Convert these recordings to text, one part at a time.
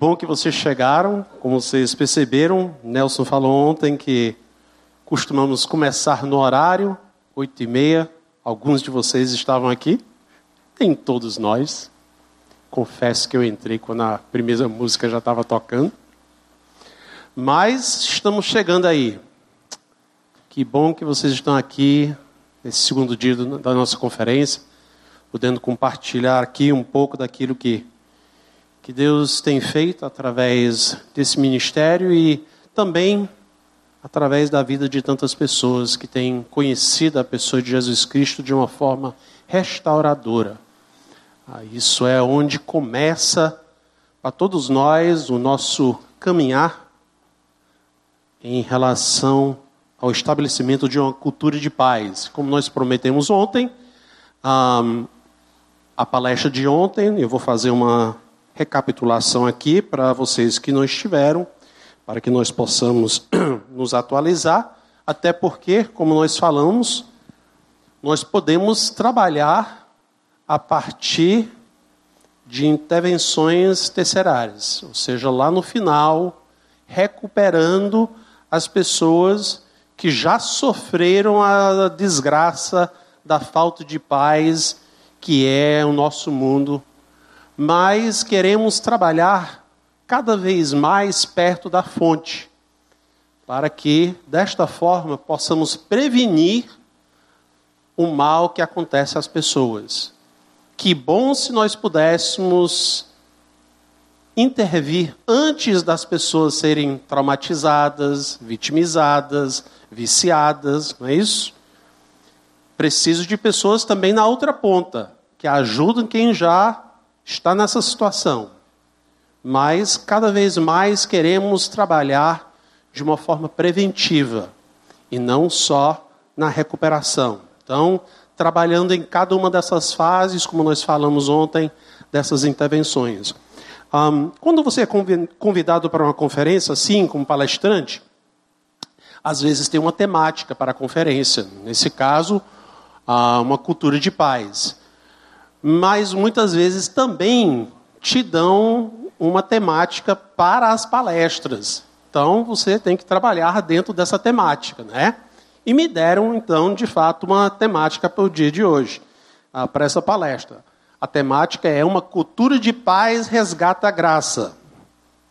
Bom que vocês chegaram. Como vocês perceberam, Nelson falou ontem que costumamos começar no horário, oito e meia. Alguns de vocês estavam aqui, nem todos nós. Confesso que eu entrei quando a primeira música já estava tocando. Mas estamos chegando aí. Que bom que vocês estão aqui nesse segundo dia da nossa conferência, podendo compartilhar aqui um pouco daquilo que, que Deus tem feito através desse ministério e também através da vida de tantas pessoas que têm conhecido a pessoa de Jesus Cristo de uma forma restauradora. Ah, isso é onde começa para todos nós o nosso caminhar em relação ao estabelecimento de uma cultura de paz. Como nós prometemos ontem, um, a palestra de ontem, eu vou fazer uma recapitulação aqui para vocês que não estiveram, para que nós possamos nos atualizar, até porque, como nós falamos, nós podemos trabalhar a partir de intervenções tercerárias, ou seja, lá no final, recuperando as pessoas que já sofreram a desgraça da falta de paz que é o nosso mundo, mas queremos trabalhar cada vez mais perto da fonte, para que desta forma possamos prevenir o mal que acontece às pessoas. Que bom se nós pudéssemos intervir antes das pessoas serem traumatizadas, vitimizadas, viciadas, não é isso? Preciso de pessoas também na outra ponta, que ajudem quem já está nessa situação. Mas cada vez mais queremos trabalhar de uma forma preventiva e não só na recuperação. Então, trabalhando em cada uma dessas fases, como nós falamos ontem, dessas intervenções. Um, quando você é convidado para uma conferência, assim, como palestrante, às vezes tem uma temática para a conferência. Nesse caso, uh, uma cultura de paz. Mas muitas vezes também te dão uma temática para as palestras. Então você tem que trabalhar dentro dessa temática, né? E me deram então, de fato, uma temática para o dia de hoje, uh, para essa palestra. A temática é uma cultura de paz resgata a graça.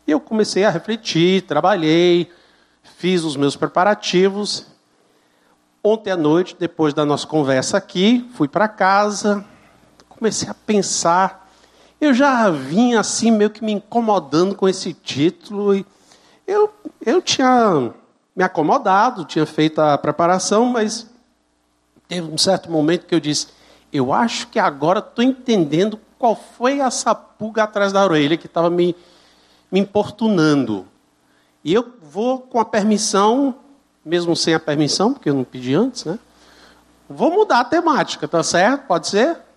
E eu comecei a refletir, trabalhei, fiz os meus preparativos. Ontem à noite, depois da nossa conversa aqui, fui para casa, comecei a pensar. Eu já vinha assim, meio que me incomodando com esse título. E eu, eu tinha me acomodado, tinha feito a preparação, mas teve um certo momento que eu disse: eu acho que agora estou entendendo qual foi essa pulga atrás da orelha que estava me, me importunando. E eu vou com a permissão, mesmo sem a permissão, porque eu não pedi antes, né? Vou mudar a temática, tá certo? Pode ser?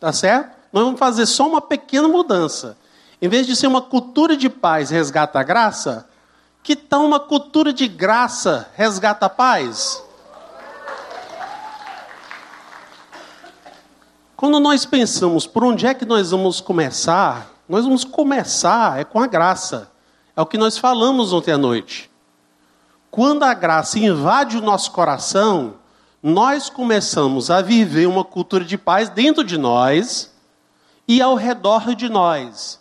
Tá certo? Nós vamos fazer só uma pequena mudança. Em vez de ser uma cultura de paz resgata a graça, que tal uma cultura de graça resgata a paz? Quando nós pensamos por onde é que nós vamos começar, nós vamos começar é com a graça. É o que nós falamos ontem à noite. Quando a graça invade o nosso coração, nós começamos a viver uma cultura de paz dentro de nós e ao redor de nós.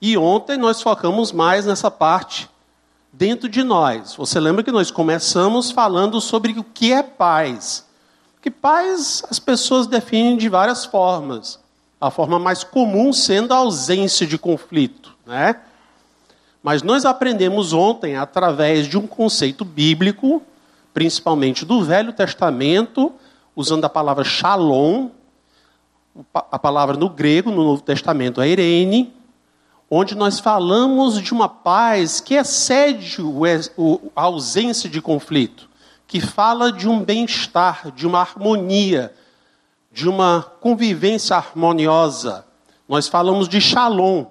E ontem nós focamos mais nessa parte dentro de nós. Você lembra que nós começamos falando sobre o que é paz. Que paz as pessoas definem de várias formas. A forma mais comum sendo a ausência de conflito, né? Mas nós aprendemos ontem através de um conceito bíblico, principalmente do Velho Testamento, usando a palavra shalom, a palavra no grego, no Novo Testamento, é irene, onde nós falamos de uma paz que excede a ausência de conflito que fala de um bem-estar, de uma harmonia, de uma convivência harmoniosa. Nós falamos de shalom.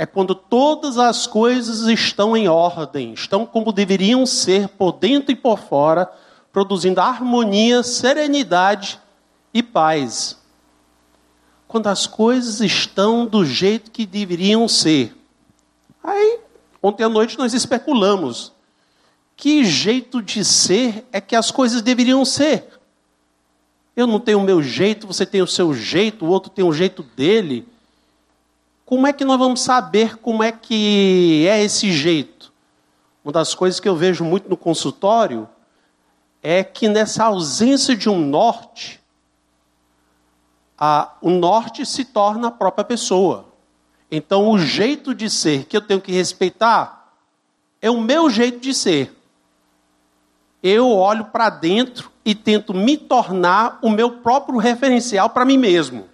É quando todas as coisas estão em ordem, estão como deveriam ser, por dentro e por fora, produzindo harmonia, serenidade e paz. Quando as coisas estão do jeito que deveriam ser. Ontem à noite nós especulamos que jeito de ser é que as coisas deveriam ser. Eu não tenho o meu jeito, você tem o seu jeito, o outro tem o jeito dele. Como é que nós vamos saber como é que é esse jeito? Uma das coisas que eu vejo muito no consultório é que nessa ausência de um norte, a, o norte se torna a própria pessoa. Então, o jeito de ser que eu tenho que respeitar é o meu jeito de ser eu olho para dentro e tento me tornar o meu próprio referencial para mim mesmo.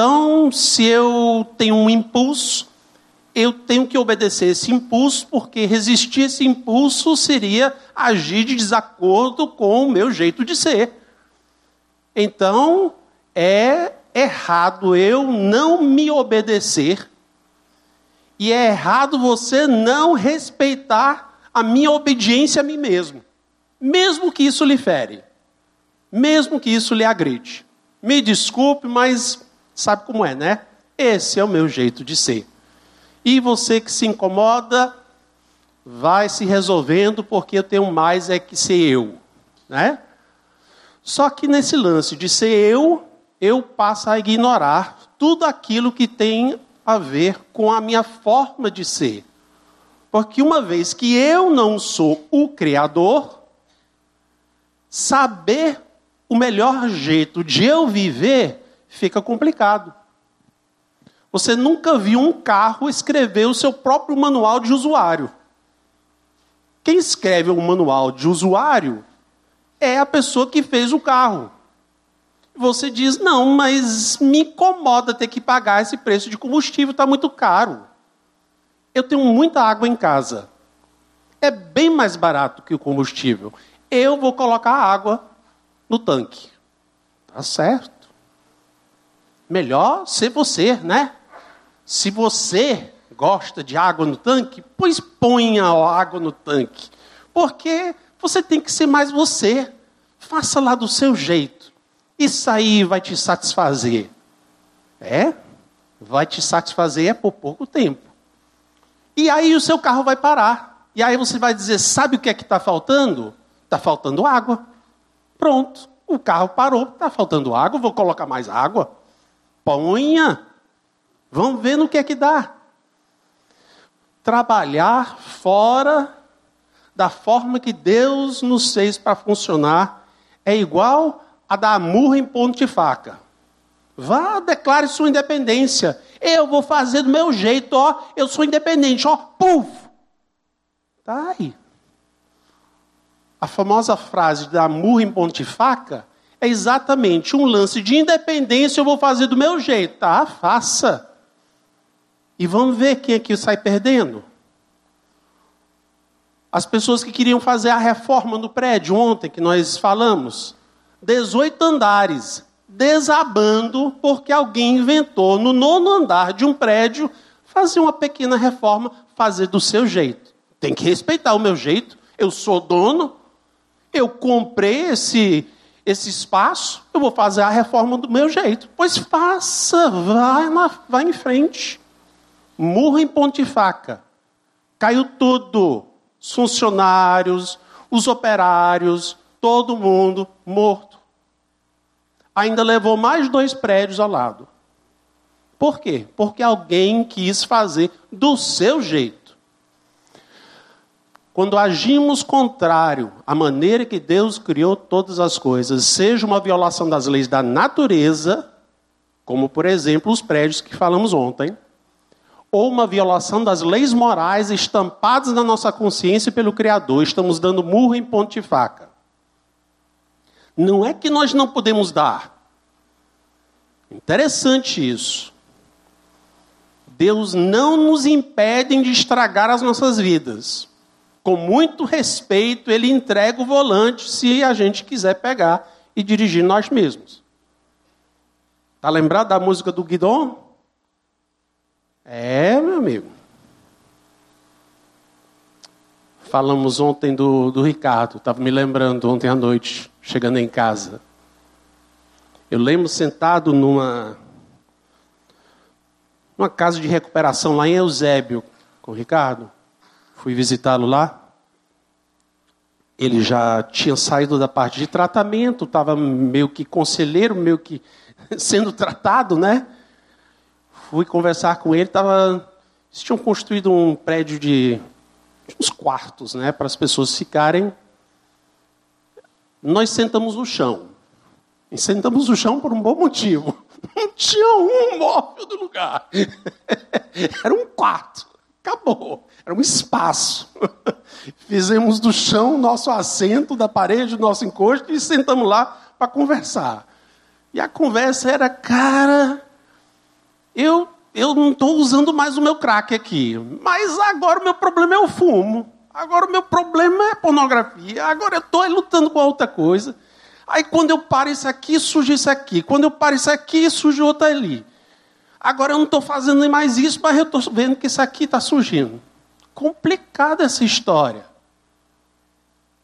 Então, se eu tenho um impulso, eu tenho que obedecer esse impulso, porque resistir esse impulso seria agir de desacordo com o meu jeito de ser. Então, é errado eu não me obedecer, e é errado você não respeitar a minha obediência a mim mesmo, mesmo que isso lhe fere, mesmo que isso lhe agride. Me desculpe, mas sabe como é, né? Esse é o meu jeito de ser. E você que se incomoda, vai se resolvendo, porque eu tenho mais é que ser eu, né? Só que nesse lance de ser eu, eu passo a ignorar tudo aquilo que tem a ver com a minha forma de ser. Porque uma vez que eu não sou o Criador, saber o melhor jeito de eu viver fica complicado. Você nunca viu um carro escrever o seu próprio manual de usuário. Quem escreve o manual de usuário é a pessoa que fez o carro. Você diz: não, mas me incomoda ter que pagar esse preço de combustível, está muito caro. Eu tenho muita água em casa. É bem mais barato que o combustível. Eu vou colocar água no tanque. Tá certo. Melhor ser você, né? Se você gosta de água no tanque, pois ponha a água no tanque. Porque você tem que ser mais você. Faça lá do seu jeito. Isso aí vai te satisfazer. É? Vai te satisfazer é por pouco tempo. E aí o seu carro vai parar. E aí você vai dizer: sabe o que é que está faltando? Está faltando água. Pronto. O carro parou, está faltando água, vou colocar mais água. Ponha. Vamos ver no que é que dá. Trabalhar fora da forma que Deus nos fez para funcionar é igual a dar murro em ponto de faca. Vá, declare sua independência. Eu vou fazer do meu jeito, ó. Eu sou independente, ó. Puf! Tá aí. A famosa frase da murra em ponte faca é exatamente um lance de independência. Eu vou fazer do meu jeito, tá? Faça. E vamos ver quem aqui sai perdendo. As pessoas que queriam fazer a reforma no prédio ontem, que nós falamos. 18 andares desabando porque alguém inventou no nono andar de um prédio fazer uma pequena reforma, fazer do seu jeito. Tem que respeitar o meu jeito. Eu sou dono, eu comprei esse esse espaço, eu vou fazer a reforma do meu jeito. Pois faça, vai, na, vai em frente. Murra em pontifaca. Caiu tudo. Os funcionários, os operários, todo mundo morto ainda levou mais dois prédios ao lado. Por quê? Porque alguém quis fazer do seu jeito. Quando agimos contrário à maneira que Deus criou todas as coisas, seja uma violação das leis da natureza, como por exemplo os prédios que falamos ontem, ou uma violação das leis morais estampadas na nossa consciência pelo Criador, estamos dando murro em ponte de faca. Não é que nós não podemos dar. Interessante isso. Deus não nos impede de estragar as nossas vidas. Com muito respeito, Ele entrega o volante se a gente quiser pegar e dirigir nós mesmos. Está lembrado da música do Guidon? É, meu amigo. Falamos ontem do, do Ricardo, estava me lembrando ontem à noite, chegando em casa. Eu lembro sentado numa, numa casa de recuperação lá em Eusébio, com o Ricardo. Fui visitá-lo lá. Ele já tinha saído da parte de tratamento, estava meio que conselheiro, meio que sendo tratado, né? Fui conversar com ele, tava, eles tinham construído um prédio de, uns quartos, né, para as pessoas ficarem. Nós sentamos no chão. E sentamos no chão por um bom motivo. Não tinha um móvel do lugar. Era um quarto. Acabou. Era um espaço. Fizemos do chão nosso assento, da parede, nosso encosto e sentamos lá para conversar. E a conversa era, cara, eu, eu não estou usando mais o meu crack aqui, mas agora o meu problema é o fumo. Agora o meu problema é pornografia. Agora eu estou lutando com outra coisa. Aí quando eu paro isso aqui, surge isso aqui. Quando eu paro isso aqui, surge outra ali. Agora eu não estou fazendo mais isso, mas eu estou vendo que isso aqui está surgindo. Complicada essa história.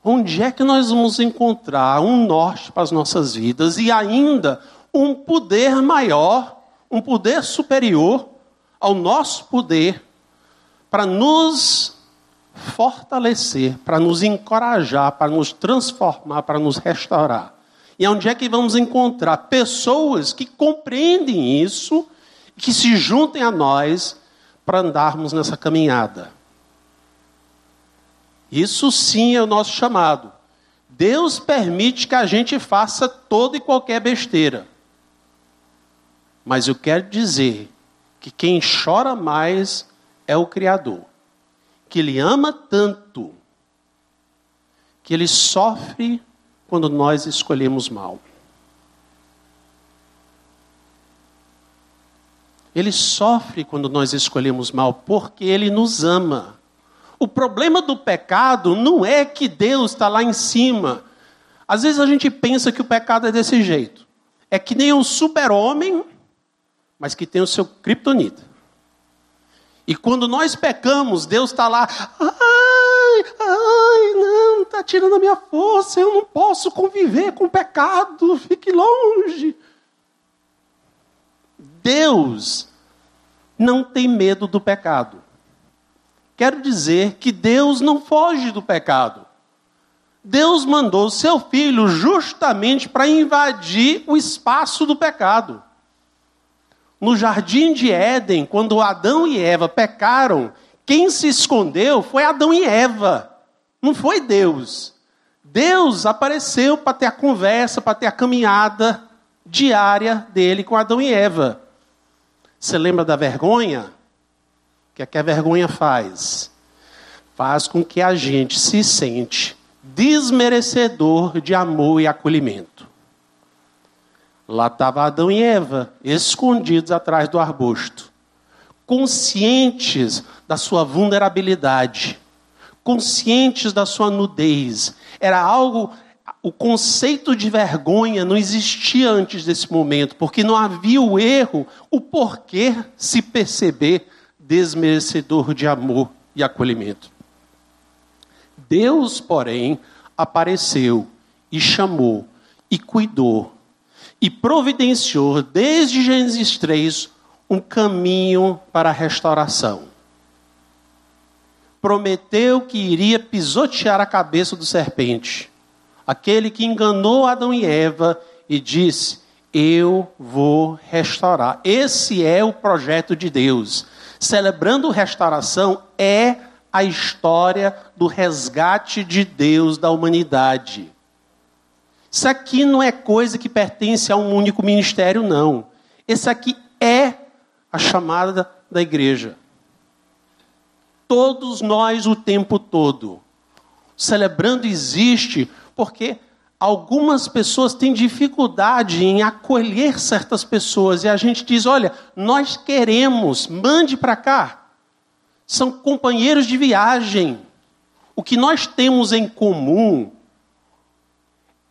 Onde é que nós vamos encontrar um norte para as nossas vidas e ainda um poder maior, um poder superior ao nosso poder para nos fortalecer, para nos encorajar, para nos transformar, para nos restaurar? E onde é que vamos encontrar pessoas que compreendem isso, que se juntem a nós para andarmos nessa caminhada? Isso sim é o nosso chamado. Deus permite que a gente faça toda e qualquer besteira. Mas eu quero dizer que quem chora mais é o Criador. Que Ele ama tanto que Ele sofre quando nós escolhemos mal. Ele sofre quando nós escolhemos mal, porque Ele nos ama. O problema do pecado não é que Deus está lá em cima. Às vezes a gente pensa que o pecado é desse jeito. É que nem um super-homem, mas que tem o seu criptonita. E quando nós pecamos, Deus está lá. Ai, ai, não, está tirando a minha força. Eu não posso conviver com o pecado. Fique longe. Deus não tem medo do pecado. Quero dizer que Deus não foge do pecado. Deus mandou seu filho justamente para invadir o espaço do pecado. No jardim de Éden, quando Adão e Eva pecaram, quem se escondeu foi Adão e Eva, não foi Deus. Deus apareceu para ter a conversa, para ter a caminhada diária dele com Adão e Eva. Você lembra da vergonha? que é que a vergonha faz? Faz com que a gente se sente desmerecedor de amor e acolhimento. Lá estava Adão e Eva, escondidos atrás do arbusto, conscientes da sua vulnerabilidade, conscientes da sua nudez. Era algo, o conceito de vergonha não existia antes desse momento, porque não havia o erro, o porquê se perceber desmerecedor de amor e acolhimento. Deus, porém, apareceu e chamou e cuidou e providenciou desde Gênesis 3 um caminho para a restauração. Prometeu que iria pisotear a cabeça do serpente, aquele que enganou Adão e Eva e disse: Eu vou restaurar. Esse é o projeto de Deus Celebrando restauração é a história do resgate de Deus da humanidade. Isso aqui não é coisa que pertence a um único ministério, não. Esse aqui é a chamada da igreja. Todos nós o tempo todo. Celebrando existe porque algumas pessoas têm dificuldade em acolher certas pessoas e a gente diz: olha, nós queremos, mande para cá. São companheiros de viagem. O que nós temos em comum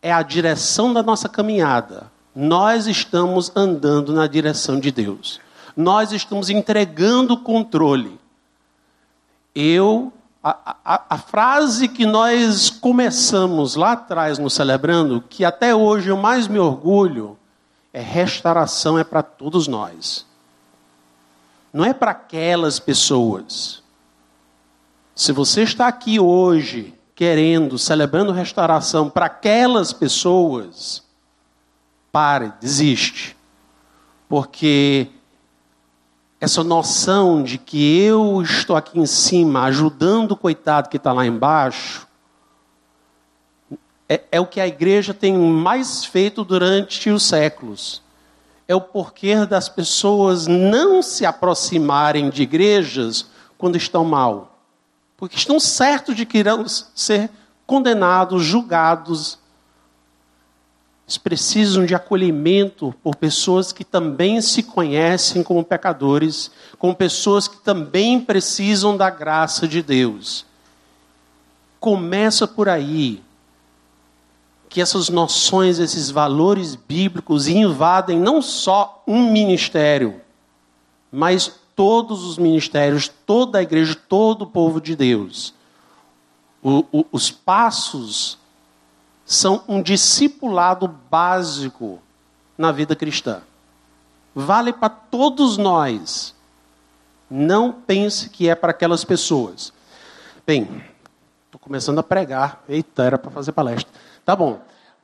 é a direção da nossa caminhada. Nós estamos andando na direção de Deus. Nós estamos entregando o controle. Eu a, a, a, frase que nós começamos lá atrás no Celebrando, que até hoje eu mais me orgulho, é restauração é para todos nós. Não é para aquelas pessoas. Se você está aqui hoje querendo, celebrando restauração para aquelas pessoas, pare, desiste. Porque essa noção de que eu estou aqui em cima ajudando o coitado que está lá embaixo, é, é, o que a igreja tem mais feito durante os séculos. É o porquê das pessoas não se aproximarem de igrejas quando estão mal. Porque estão certos de que irão ser condenados, julgados, eles precisam de acolhimento por pessoas que também se conhecem como pecadores, como pessoas que também precisam da graça de Deus. Começa por aí. Que essas noções, esses valores bíblicos invadem não só um ministério, mas todos os ministérios, toda a igreja, todo o povo de Deus. O, o, os passos são um discipulado básico na vida cristã. Vale para todos nós. Não pense que é para aquelas pessoas. Bem, estou começando a pregar. Eita, era para fazer palestra. Tá bom.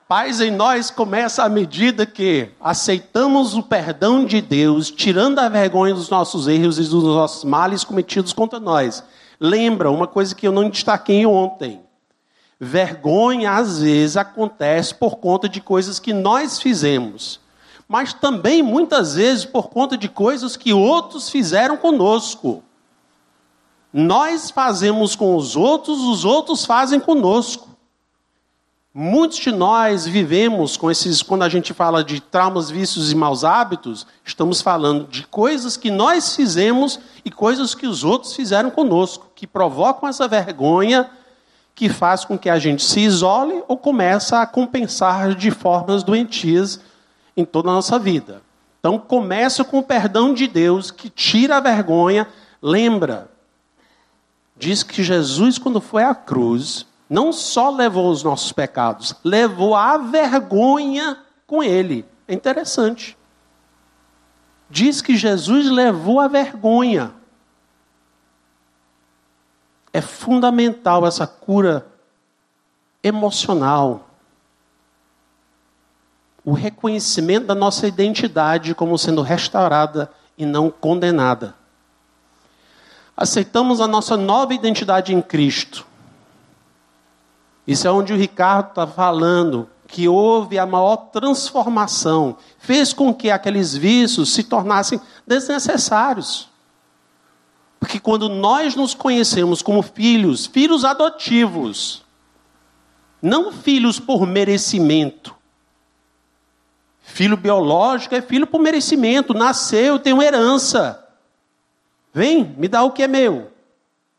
Paz em nós começa à medida que aceitamos o perdão de Deus, tirando a vergonha dos nossos erros e dos nossos males cometidos contra nós. Lembra uma coisa que eu não destaquei ontem. Vergonha, às vezes, acontece por conta de coisas que nós fizemos, mas também, muitas vezes, por conta de coisas que outros fizeram conosco. Nós fazemos com os outros, os outros fazem conosco. Muitos de nós vivemos com esses, quando a gente fala de traumas, vícios e maus hábitos, estamos falando de coisas que nós fizemos e coisas que os outros fizeram conosco, que provocam essa vergonha que faz com que a gente se isole ou começa a compensar de formas doentias em toda a nossa vida. Então começa com o perdão de Deus que tira a vergonha. Lembra, diz que Jesus, quando foi à cruz, não só levou os nossos pecados, levou a vergonha com ele. É interessante. Diz que Jesus levou a vergonha. É fundamental essa cura emocional. O reconhecimento da nossa identidade como sendo restaurada e não condenada. Aceitamos a nossa nova identidade em Cristo. Isso é onde o Ricardo está falando, que houve a maior transformação, fez com que aqueles vícios se tornassem desnecessários. Porque quando nós nos conhecemos como filhos, filhos adotivos, não filhos por merecimento. Filho biológico é filho por merecimento, nasceu, tem uma herança. Vem, me dá o que é meu.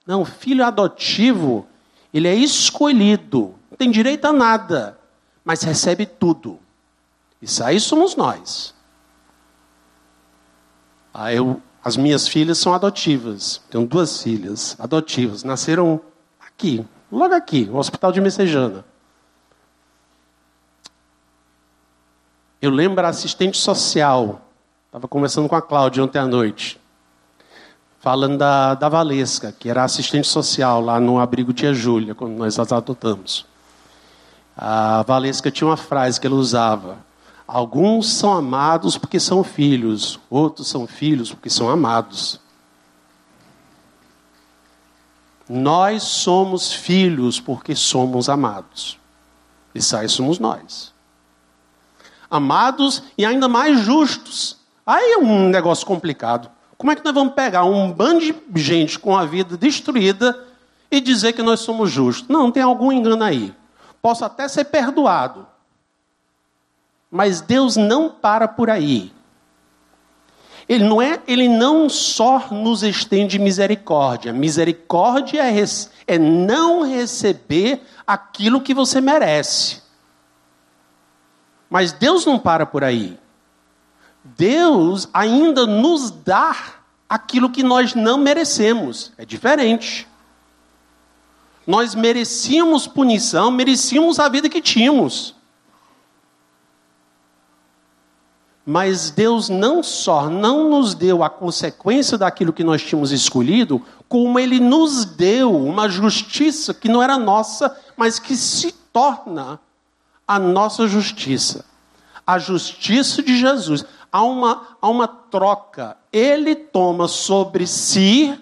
Não, filho adotivo, ele é escolhido, não tem direito a nada, mas recebe tudo. Isso aí somos nós. Ah, eu as minhas filhas são adotivas. Tenho duas filhas adotivas. Nasceram aqui, logo aqui, no Hospital de Messejana. Eu lembro a assistente social. Estava conversando com a Cláudia ontem à noite. Falando da, da Valesca, que era assistente social lá no abrigo Tia Júlia, quando nós as adotamos. A Valesca tinha uma frase que ela usava. Alguns são amados porque são filhos, outros são filhos porque são amados. Nós somos filhos porque somos amados. E aí somos nós. Amados e ainda mais justos. Aí é um negócio complicado. Como é que nós vamos pegar um bando de gente com a vida destruída e dizer que nós somos justos? Não, tem algum engano aí. Posso até ser perdoado, mas Deus não para por aí. Ele não é, ele não só nos estende misericórdia. Misericórdia é, é não receber aquilo que você merece. Mas Deus não para por aí. Deus ainda nos dá aquilo que nós não merecemos. É diferente. Nós merecíamos punição, merecíamos a vida que tínhamos. Mas Deus não só não nos deu a consequência daquilo que nós tínhamos escolhido, como Ele nos deu uma justiça que não era nossa, mas que se torna a nossa justiça. A justiça de Jesus. Há uma, há uma troca. Ele toma sobre si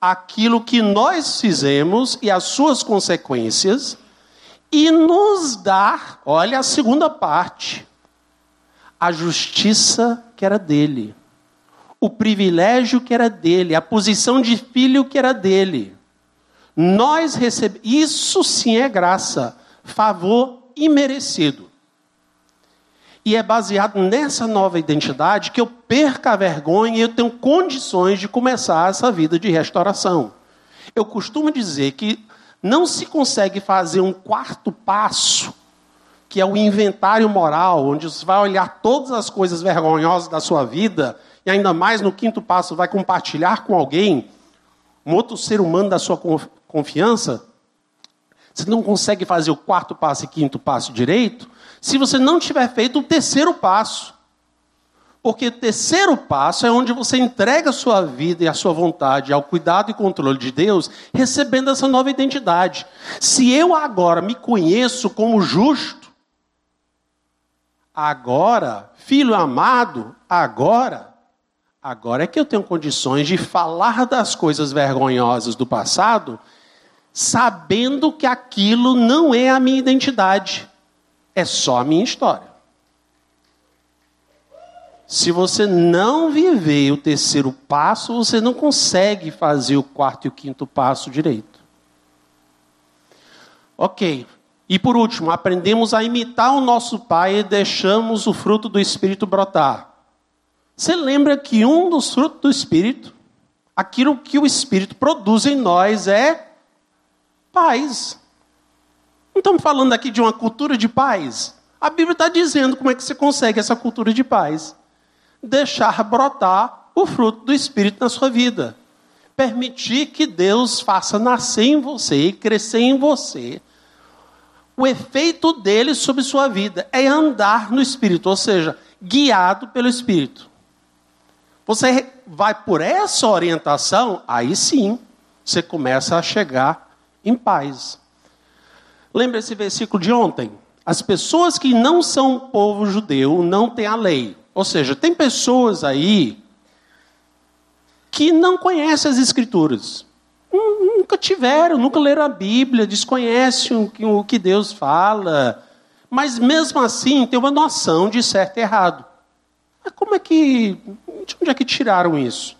aquilo que nós fizemos e as suas consequências, e nos dá, olha a segunda parte, a justiça que era dele, o privilégio que era dele, a posição de filho que era dele. Nós recebemos, isso sim é graça, favor imerecido. E é baseado nessa nova identidade que eu perca a vergonha e eu tenho condições de começar essa vida de restauração. Eu costumo dizer que não se consegue fazer um quarto passo, que é o inventário moral, onde você vai olhar todas as coisas vergonhosas da sua vida, e ainda mais no quinto passo vai compartilhar com alguém, um outro ser humano da sua confiança. Você não consegue fazer o quarto passo e quinto passo direito se você não tiver feito o terceiro passo. Porque o terceiro passo é onde você entrega a sua vida e a sua vontade ao cuidado e controle de Deus, recebendo essa nova identidade. Se eu agora me conheço como justo, agora, filho amado, agora, agora é que eu tenho condições de falar das coisas vergonhosas do passado, sabendo que aquilo não é a minha identidade. É só a minha história. Se você não viver o terceiro passo, você não consegue fazer o quarto e o quinto passo direito. Ok. E por último, aprendemos a imitar o nosso pai e deixamos o fruto do Espírito brotar. Você lembra que um dos frutos do Espírito, aquilo que o Espírito produz em nós é paz. Não estamos falando aqui de uma cultura de paz. A Bíblia está dizendo como é que você consegue essa cultura de paz. Deixar brotar o fruto do Espírito na sua vida. Permitir que Deus faça nascer em você e crescer em você. O efeito dele sobre sua vida é andar no Espírito, ou seja, guiado pelo Espírito. Você vai por essa orientação, aí sim, você começa a chegar em paz. Lembra esse versículo de ontem? As pessoas que não são povo judeu não têm a lei. Ou seja, tem pessoas aí que não conhecem as escrituras. Nunca tiveram, nunca leram a Bíblia, desconhecem o que Deus fala. Mas mesmo assim tem uma noção de certo e errado. Mas como é que. De onde é que tiraram isso?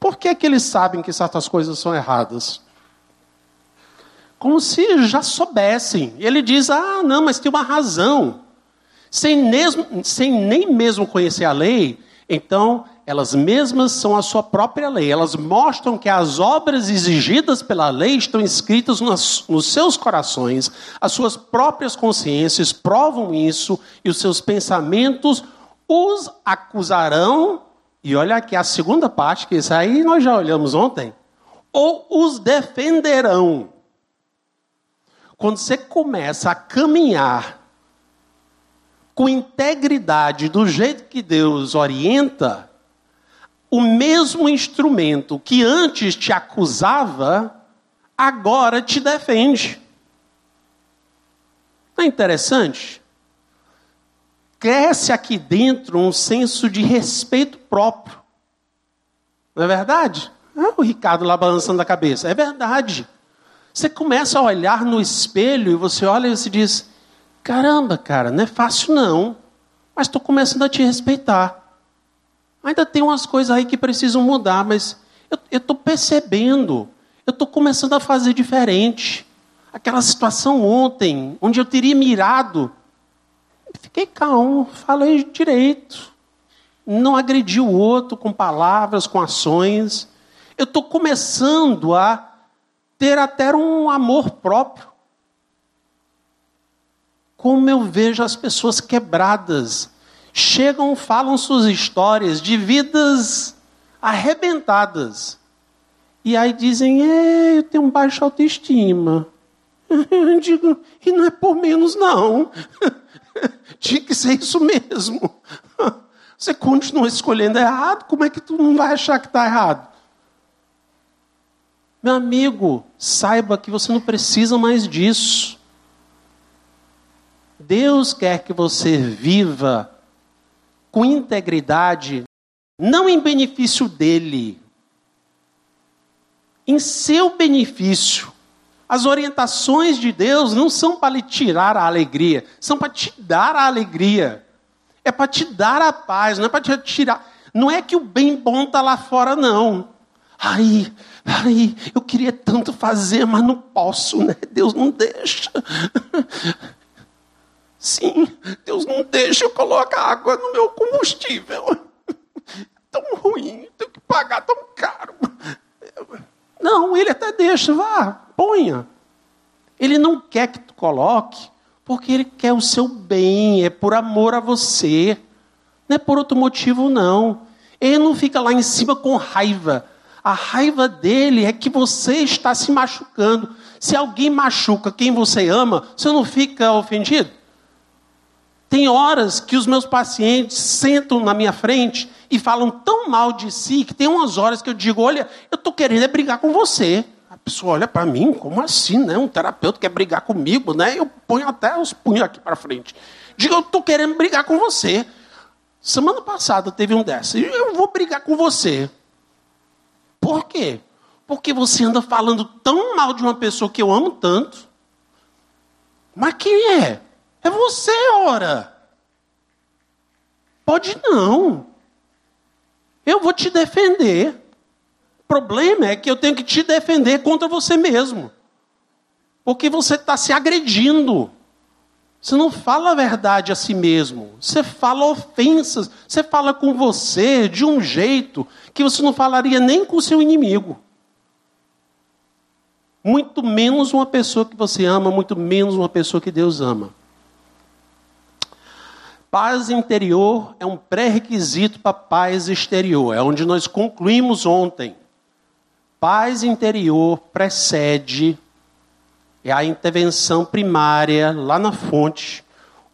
Por que, é que eles sabem que certas coisas são erradas? como se já soubessem. Ele diz: ah, não, mas tem uma razão. Sem, mesmo, sem nem mesmo conhecer a lei, então elas mesmas são a sua própria lei. Elas mostram que as obras exigidas pela lei estão escritas nos, nos seus corações, as suas próprias consciências provam isso, e os seus pensamentos os acusarão. E olha aqui a segunda parte, que isso aí nós já olhamos ontem. Ou os defenderão. Quando você começa a caminhar com integridade, do jeito que Deus orienta, o mesmo instrumento que antes te acusava, agora te defende. Não é interessante? Cresce aqui dentro um senso de respeito próprio. Não é verdade? Ah, o Ricardo lá balançando a cabeça. É verdade. Você começa a olhar no espelho e você olha e você diz: caramba, cara, não é fácil não, mas estou começando a te respeitar. Ainda tem umas coisas aí que precisam mudar, mas eu estou percebendo, eu estou começando a fazer diferente. Aquela situação ontem, onde eu teria mirado, fiquei calmo, falei direito, não agredi o outro com palavras, com ações. Eu estou começando a ter até um amor próprio. Como eu vejo as pessoas quebradas, chegam, falam suas histórias de vidas arrebentadas. E aí dizem, eu tenho baixa autoestima. Eu digo, e não é por menos, não. Tinha que ser isso mesmo. Você continua escolhendo errado, como é que tu não vai achar que está errado? Meu amigo, saiba que você não precisa mais disso. Deus quer que você viva com integridade, não em benefício dele, em seu benefício. As orientações de Deus não são para lhe tirar a alegria, são para te dar a alegria. É para te dar a paz, não é para te tirar. Não é que o bem bom está lá fora, não. Ai, ai, eu queria tanto fazer, mas não posso, né? Deus não deixa. Sim, Deus não deixa eu colocar água no meu combustível. Tão ruim, tenho que pagar tão caro. Não, ele até deixa, vá, ponha. Ele não quer que tu coloque, porque ele quer o seu bem, é por amor a você. Não é por outro motivo, não. Ele não fica lá em cima com raiva. A raiva dele é que você está se machucando. Se alguém machuca quem você ama, você não fica ofendido? Tem horas que os meus pacientes sentam na minha frente e falam tão mal de si que tem umas horas que eu digo: Olha, eu estou querendo é brigar com você. A pessoa olha para mim, como assim, né? Um terapeuta quer brigar comigo, né? Eu ponho até os punhos aqui para frente. Digo, eu estou querendo brigar com você. Semana passada teve um dessa. Eu vou brigar com você. Por quê? Porque você anda falando tão mal de uma pessoa que eu amo tanto. Mas quem é? É você, ora. Pode não. Eu vou te defender. O problema é que eu tenho que te defender contra você mesmo. Porque você está se agredindo. Você não fala a verdade a si mesmo. Você fala ofensas. Você fala com você de um jeito que você não falaria nem com o seu inimigo. Muito menos uma pessoa que você ama, muito menos uma pessoa que Deus ama. Paz interior é um pré-requisito para paz exterior. É onde nós concluímos ontem. Paz interior precede é a intervenção primária lá na fonte,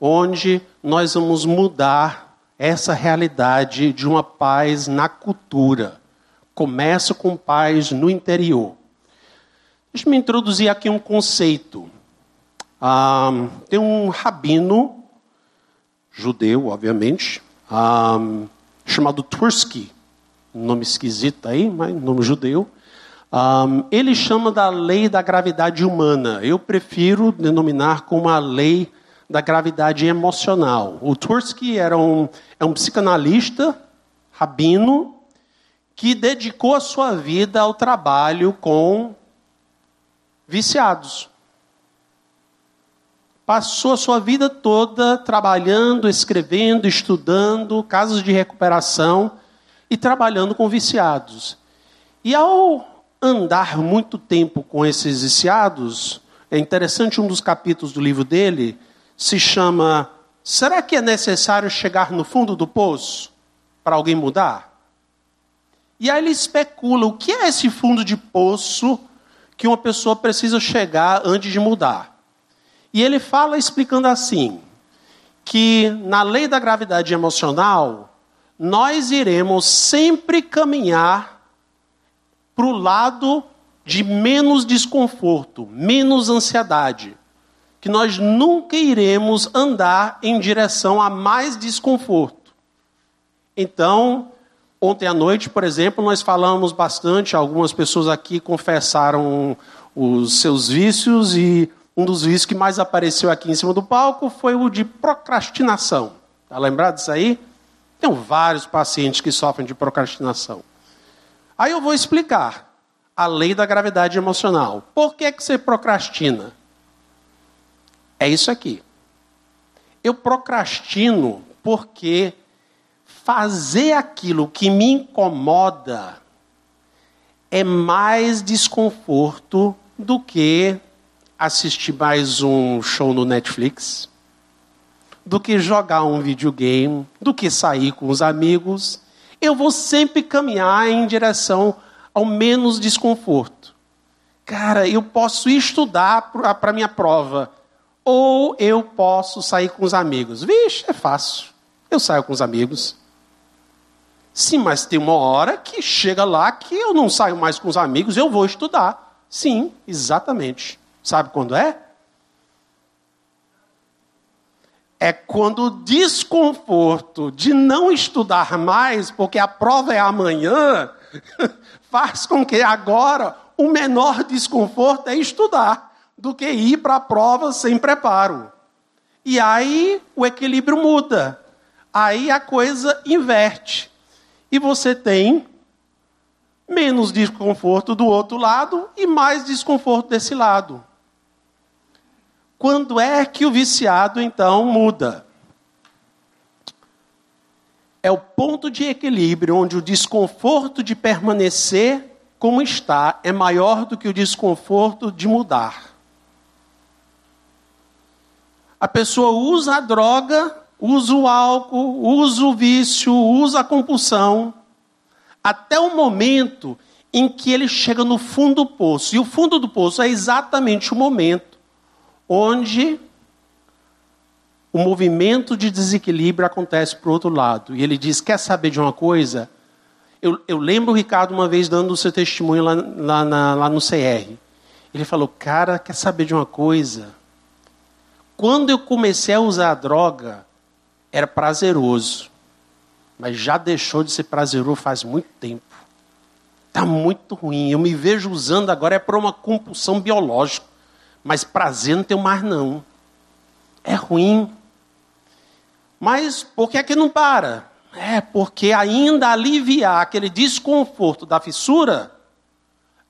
onde nós vamos mudar essa realidade de uma paz na cultura. Começa com paz no interior. Deixa eu me introduzir aqui um conceito. Ah, tem um rabino judeu, obviamente, um, chamado Tversky, nome esquisito aí, mas nome judeu. Um, ele chama da lei da gravidade humana. Eu prefiro denominar como a lei da gravidade emocional. O Tversky era um, é um psicanalista, rabino, que dedicou a sua vida ao trabalho com viciados passou a sua vida toda trabalhando, escrevendo, estudando casos de recuperação e trabalhando com viciados. E ao andar muito tempo com esses viciados, é interessante um dos capítulos do livro dele se chama Será que é necessário chegar no fundo do poço para alguém mudar? E aí ele especula o que é esse fundo de poço que uma pessoa precisa chegar antes de mudar. E ele fala explicando assim: que na lei da gravidade emocional, nós iremos sempre caminhar para o lado de menos desconforto, menos ansiedade. Que nós nunca iremos andar em direção a mais desconforto. Então, ontem à noite, por exemplo, nós falamos bastante, algumas pessoas aqui confessaram os seus vícios e um dos vícios que mais apareceu aqui em cima do palco foi o de procrastinação. Está lembrado disso aí? Tem vários pacientes que sofrem de procrastinação. Aí eu vou explicar a lei da gravidade emocional. Por que, que você procrastina? É isso aqui. Eu procrastino porque fazer aquilo que me incomoda é mais desconforto do que assistir mais um show no Netflix, do que jogar um videogame, do que sair com os amigos. Eu vou sempre caminhar em direção ao menos desconforto. Cara, eu posso estudar para minha prova, ou eu posso sair com os amigos. Vixe, é fácil. Eu saio com os amigos. Sim, mas tem uma hora que chega lá que eu não saio mais com os amigos, eu vou estudar. Sim, exatamente. Sabe quando é? É quando o desconforto de não estudar mais, porque a prova é amanhã, faz com que agora o menor desconforto é estudar do que ir para a prova sem preparo. E aí o equilíbrio muda. Aí a coisa inverte. E você tem menos desconforto do outro lado e mais desconforto desse lado. Quando é que o viciado então muda? É o ponto de equilíbrio onde o desconforto de permanecer como está é maior do que o desconforto de mudar. A pessoa usa a droga, usa o álcool, usa o vício, usa a compulsão, até o momento em que ele chega no fundo do poço. E o fundo do poço é exatamente o momento onde o movimento de desequilíbrio acontece para o outro lado. E ele diz: Quer saber de uma coisa? Eu, eu lembro o Ricardo uma vez dando o seu testemunho lá, lá, na, lá no CR. Ele falou: Cara, quer saber de uma coisa? Quando eu comecei a usar a droga, era prazeroso. Mas já deixou de ser prazeroso faz muito tempo. Está muito ruim. Eu me vejo usando agora é para uma compulsão biológica. Mas prazer não tenho mais, não. É ruim. Mas por que é que não para? É porque ainda aliviar aquele desconforto da fissura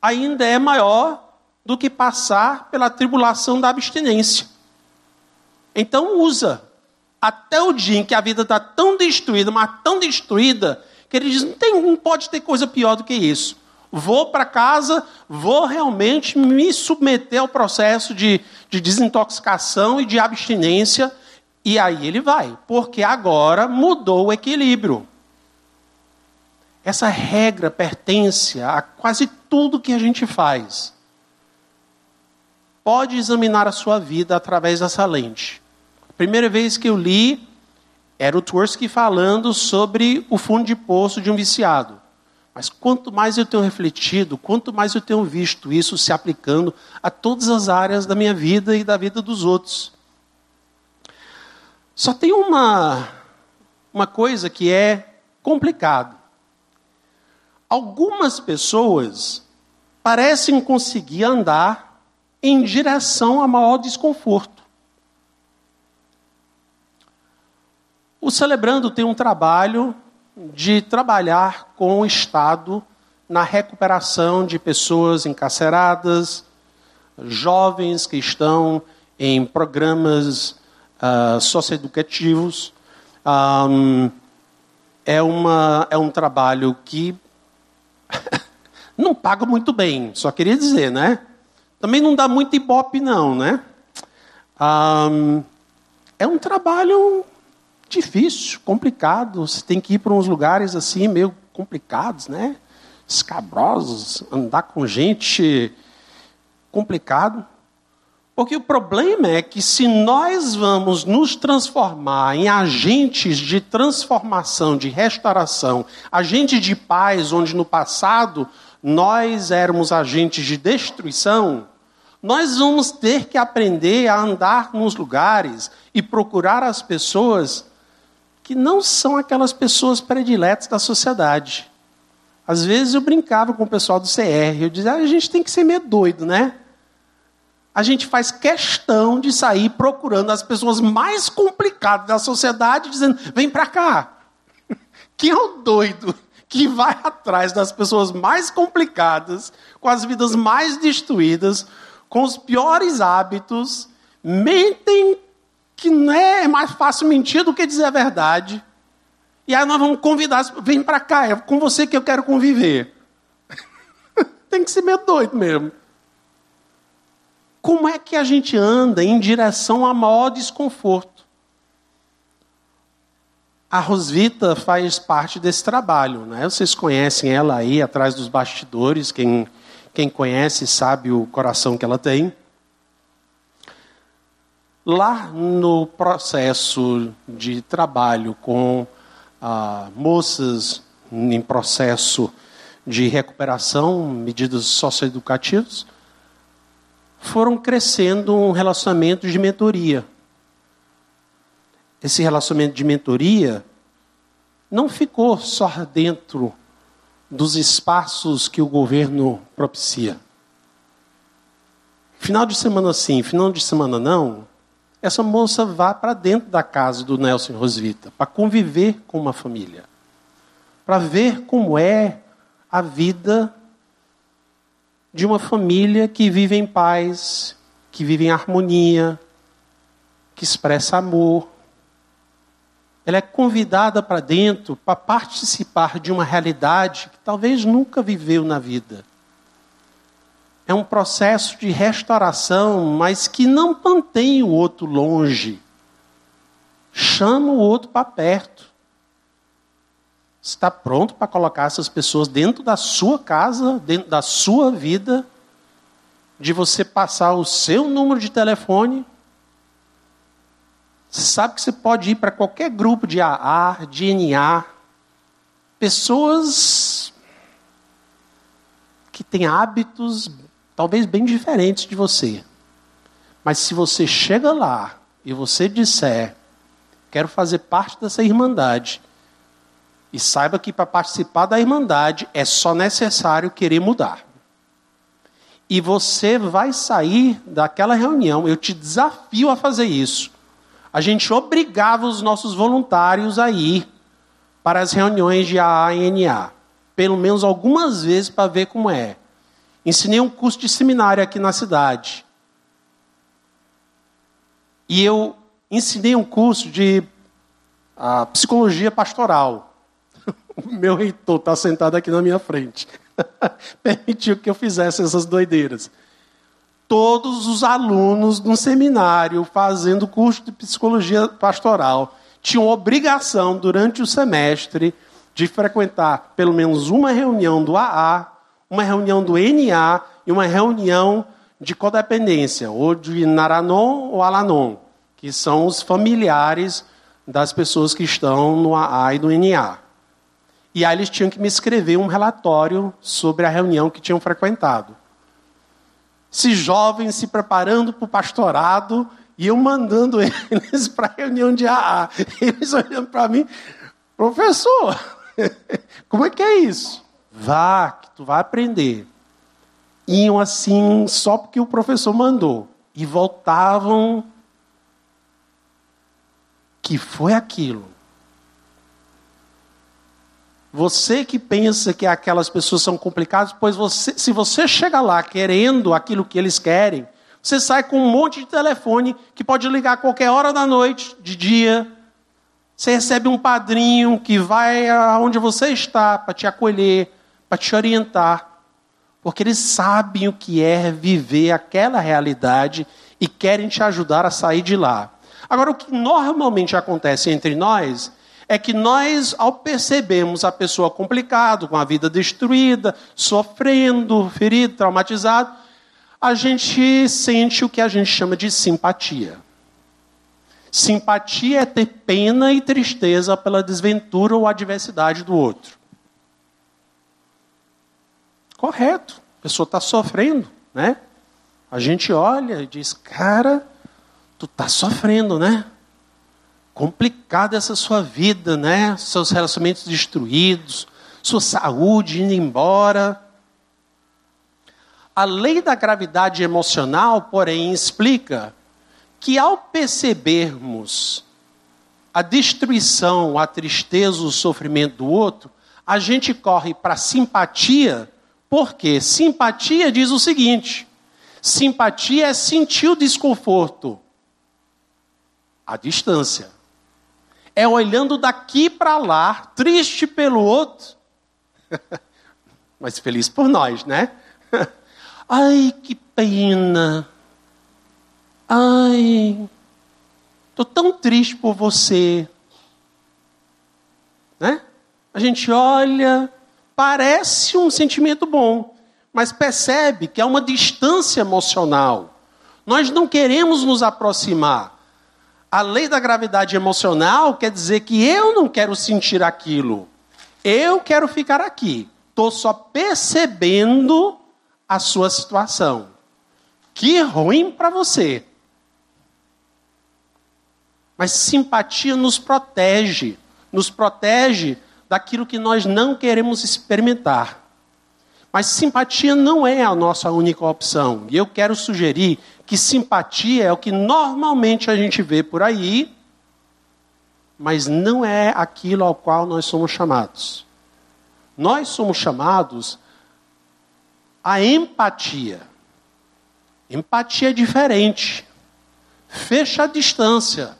ainda é maior do que passar pela tribulação da abstinência. Então usa. Até o dia em que a vida está tão destruída, mas tão destruída, que ele diz: não, tem, não pode ter coisa pior do que isso vou para casa, vou realmente me submeter ao processo de, de desintoxicação e de abstinência. E aí ele vai, porque agora mudou o equilíbrio. Essa regra pertence a quase tudo que a gente faz. Pode examinar a sua vida através dessa lente. A primeira vez que eu li era o Tversky falando sobre o fundo de poço de um viciado. Mas quanto mais eu tenho refletido, quanto mais eu tenho visto isso se aplicando a todas as áreas da minha vida e da vida dos outros. Só tem uma, uma coisa que é complicado. Algumas pessoas parecem conseguir andar em direção a maior desconforto. O Celebrando tem um trabalho de trabalhar com o Estado na recuperação de pessoas encarceradas, jovens que estão em programas uh, socioeducativos. Um, é, uma, é um trabalho que não paga muito bem, só queria dizer, né? Também não dá muito ibope, não, né? Um, é um trabalho difícil, complicado. Você tem que ir para uns lugares assim, meio complicados, né? Escabrosos, andar com gente complicado. Porque o problema é que se nós vamos nos transformar em agentes de transformação, de restauração, agentes de paz, onde no passado nós éramos agentes de destruição, nós vamos ter que aprender a andar nos lugares e procurar as pessoas que não são aquelas pessoas prediletas da sociedade. Às vezes eu brincava com o pessoal do CR, eu dizia, ah, a gente tem que ser meio doido, né? A gente faz questão de sair procurando as pessoas mais complicadas da sociedade, dizendo, vem para cá. Quem é o doido que vai atrás das pessoas mais complicadas, com as vidas mais destruídas, com os piores hábitos, mentem que não é, mais fácil mentir do que dizer a verdade. E aí nós vamos convidar, vem para cá, é com você que eu quero conviver. Tem que ser meio doido mesmo. Como é que a gente anda em direção a maior desconforto? A Rosvita faz parte desse trabalho, né? Vocês conhecem ela aí atrás dos bastidores, quem, quem conhece sabe o coração que ela tem. Lá no processo de trabalho com ah, moças em processo de recuperação, medidas socioeducativas, foram crescendo um relacionamento de mentoria. Esse relacionamento de mentoria não ficou só dentro dos espaços que o governo propicia. Final de semana sim, final de semana não, essa moça vá para dentro da casa do Nelson Rosvita, para conviver com uma família, para ver como é a vida de uma família que vive em paz, que vive em harmonia, que expressa amor. Ela é convidada para dentro para participar de uma realidade que talvez nunca viveu na vida é um processo de restauração, mas que não mantém o outro longe. Chama o outro para perto. Está pronto para colocar essas pessoas dentro da sua casa, dentro da sua vida, de você passar o seu número de telefone. Você sabe que você pode ir para qualquer grupo de AA, de NA, pessoas que têm hábitos talvez bem diferentes de você. Mas se você chega lá e você disser, quero fazer parte dessa irmandade, e saiba que para participar da irmandade é só necessário querer mudar. E você vai sair daquela reunião, eu te desafio a fazer isso. A gente obrigava os nossos voluntários a ir para as reuniões de AA e NA, pelo menos algumas vezes para ver como é. Ensinei um curso de seminário aqui na cidade. E eu ensinei um curso de uh, psicologia pastoral. O meu reitor está sentado aqui na minha frente. Permitiu que eu fizesse essas doideiras. Todos os alunos de um seminário fazendo curso de psicologia pastoral tinham obrigação durante o semestre de frequentar pelo menos uma reunião do AA uma reunião do NA e uma reunião de codependência, ou de Naranon ou Alanon, que são os familiares das pessoas que estão no AA e no NA. E aí eles tinham que me escrever um relatório sobre a reunião que tinham frequentado. Esses jovens se preparando para o pastorado e eu mandando eles para a reunião de AA. Eles olhando para mim, professor, como é que é isso? Vá, que tu vai aprender. Iam assim só porque o professor mandou. E voltavam. Que foi aquilo. Você que pensa que aquelas pessoas são complicadas, pois você, se você chega lá querendo aquilo que eles querem, você sai com um monte de telefone que pode ligar a qualquer hora da noite, de dia. Você recebe um padrinho que vai aonde você está para te acolher, para te orientar, porque eles sabem o que é viver aquela realidade e querem te ajudar a sair de lá. Agora, o que normalmente acontece entre nós é que nós, ao percebermos a pessoa complicada, com a vida destruída, sofrendo, ferido, traumatizado, a gente sente o que a gente chama de simpatia. Simpatia é ter pena e tristeza pela desventura ou adversidade do outro. Correto. A pessoa está sofrendo, né? A gente olha e diz, cara, tu está sofrendo, né? Complicada essa sua vida, né? Seus relacionamentos destruídos, sua saúde indo embora. A lei da gravidade emocional, porém, explica que ao percebermos a destruição, a tristeza, o sofrimento do outro, a gente corre para simpatia porque simpatia diz o seguinte: simpatia é sentir o desconforto à distância. É olhando daqui para lá, triste pelo outro, mas feliz por nós, né? Ai, que pena. Ai, estou tão triste por você. Né? A gente olha, Parece um sentimento bom, mas percebe que há uma distância emocional. Nós não queremos nos aproximar. A lei da gravidade emocional quer dizer que eu não quero sentir aquilo. Eu quero ficar aqui. Estou só percebendo a sua situação. Que ruim para você. Mas simpatia nos protege, nos protege daquilo que nós não queremos experimentar. Mas simpatia não é a nossa única opção. E eu quero sugerir que simpatia é o que normalmente a gente vê por aí, mas não é aquilo ao qual nós somos chamados. Nós somos chamados a empatia. Empatia é diferente. Fecha a distância.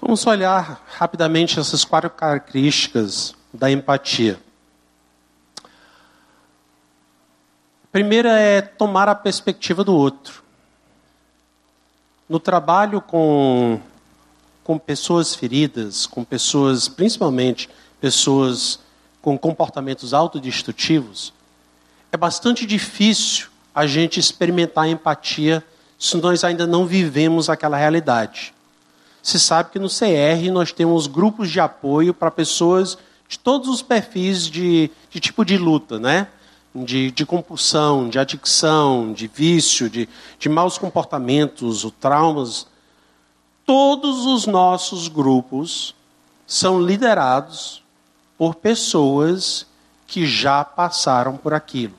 Vamos olhar rapidamente essas quatro características da empatia. A primeira é tomar a perspectiva do outro. No trabalho com, com pessoas feridas, com pessoas, principalmente pessoas com comportamentos autodestrutivos, é bastante difícil a gente experimentar empatia se nós ainda não vivemos aquela realidade. Se sabe que no CR nós temos grupos de apoio para pessoas de todos os perfis de, de tipo de luta, né? De, de, compulsão, de adicção, de vício, de, de maus comportamentos, ou traumas. Todos os nossos grupos são liderados por pessoas que já passaram por aquilo.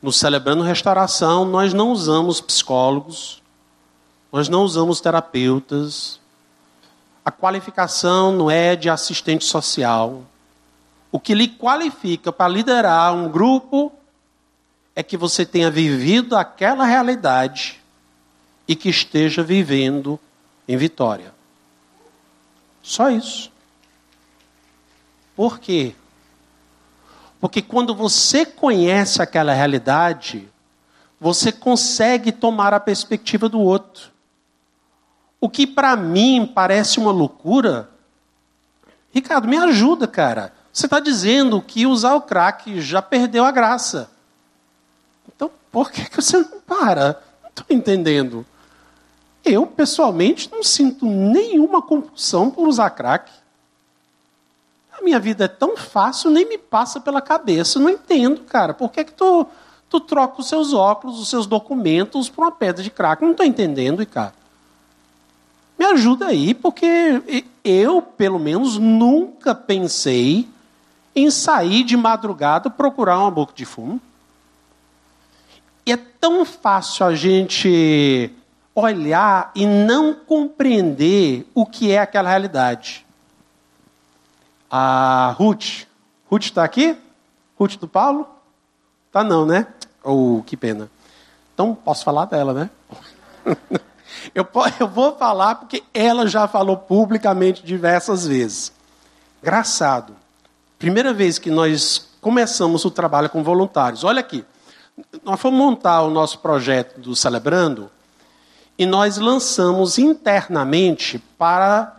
No Celebrando Restauração, nós não usamos psicólogos, nós não usamos terapeutas. A qualificação não é de assistente social. O que lhe qualifica para liderar um grupo é que você tenha vivido aquela realidade e que esteja vivendo em vitória. Só isso. Por quê? Porque quando você conhece aquela realidade, você consegue tomar a perspectiva do outro. O que para mim parece uma loucura, Ricardo, me ajuda, cara. Você está dizendo que usar o crack já perdeu a graça. Então, por que, que você não para? Não estou entendendo. Eu, pessoalmente, não sinto nenhuma compulsão por usar crack. A minha vida é tão fácil, nem me passa pela cabeça. Não entendo, cara. Por que, que tu, tu troca os seus óculos, os seus documentos por uma pedra de crack? Não estou entendendo, cara. Me ajuda aí, porque eu, pelo menos, nunca pensei em sair de madrugada procurar uma boca de fumo. E é tão fácil a gente olhar e não compreender o que é aquela realidade. A Ruth, Ruth está aqui? Ruth do Paulo? Tá não, né? Oh, que pena. Então posso falar dela, né? Eu, eu vou falar porque ela já falou publicamente diversas vezes. Engraçado. Primeira vez que nós começamos o trabalho com voluntários. Olha aqui. Nós fomos montar o nosso projeto do Celebrando e nós lançamos internamente para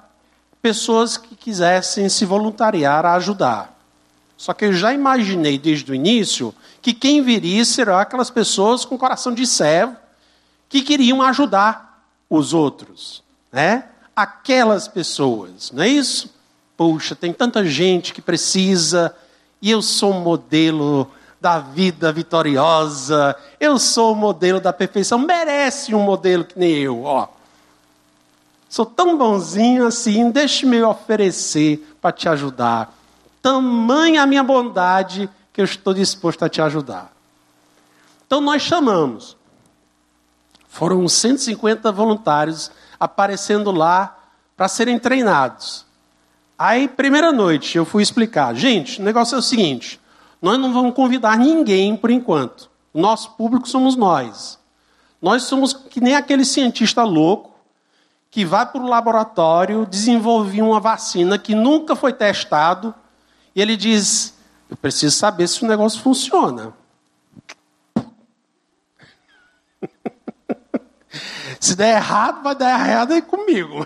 pessoas que quisessem se voluntariar a ajudar. Só que eu já imaginei desde o início que quem viria serão aquelas pessoas com coração de servo que queriam ajudar os outros, né? Aquelas pessoas, não é isso? Puxa, tem tanta gente que precisa e eu sou modelo da vida vitoriosa, eu sou o modelo da perfeição, merece um modelo que nem eu, ó. Sou tão bonzinho assim, deixe-me oferecer para te ajudar. Tamanha a minha bondade que eu estou disposto a te ajudar. Então nós chamamos foram 150 voluntários aparecendo lá para serem treinados. Aí, primeira noite, eu fui explicar: gente, o negócio é o seguinte, nós não vamos convidar ninguém por enquanto. Nosso público somos nós. Nós somos que nem aquele cientista louco que vai para o laboratório, desenvolver uma vacina que nunca foi testado, e ele diz: Eu preciso saber se o negócio funciona. Se der errado, vai dar errado aí comigo.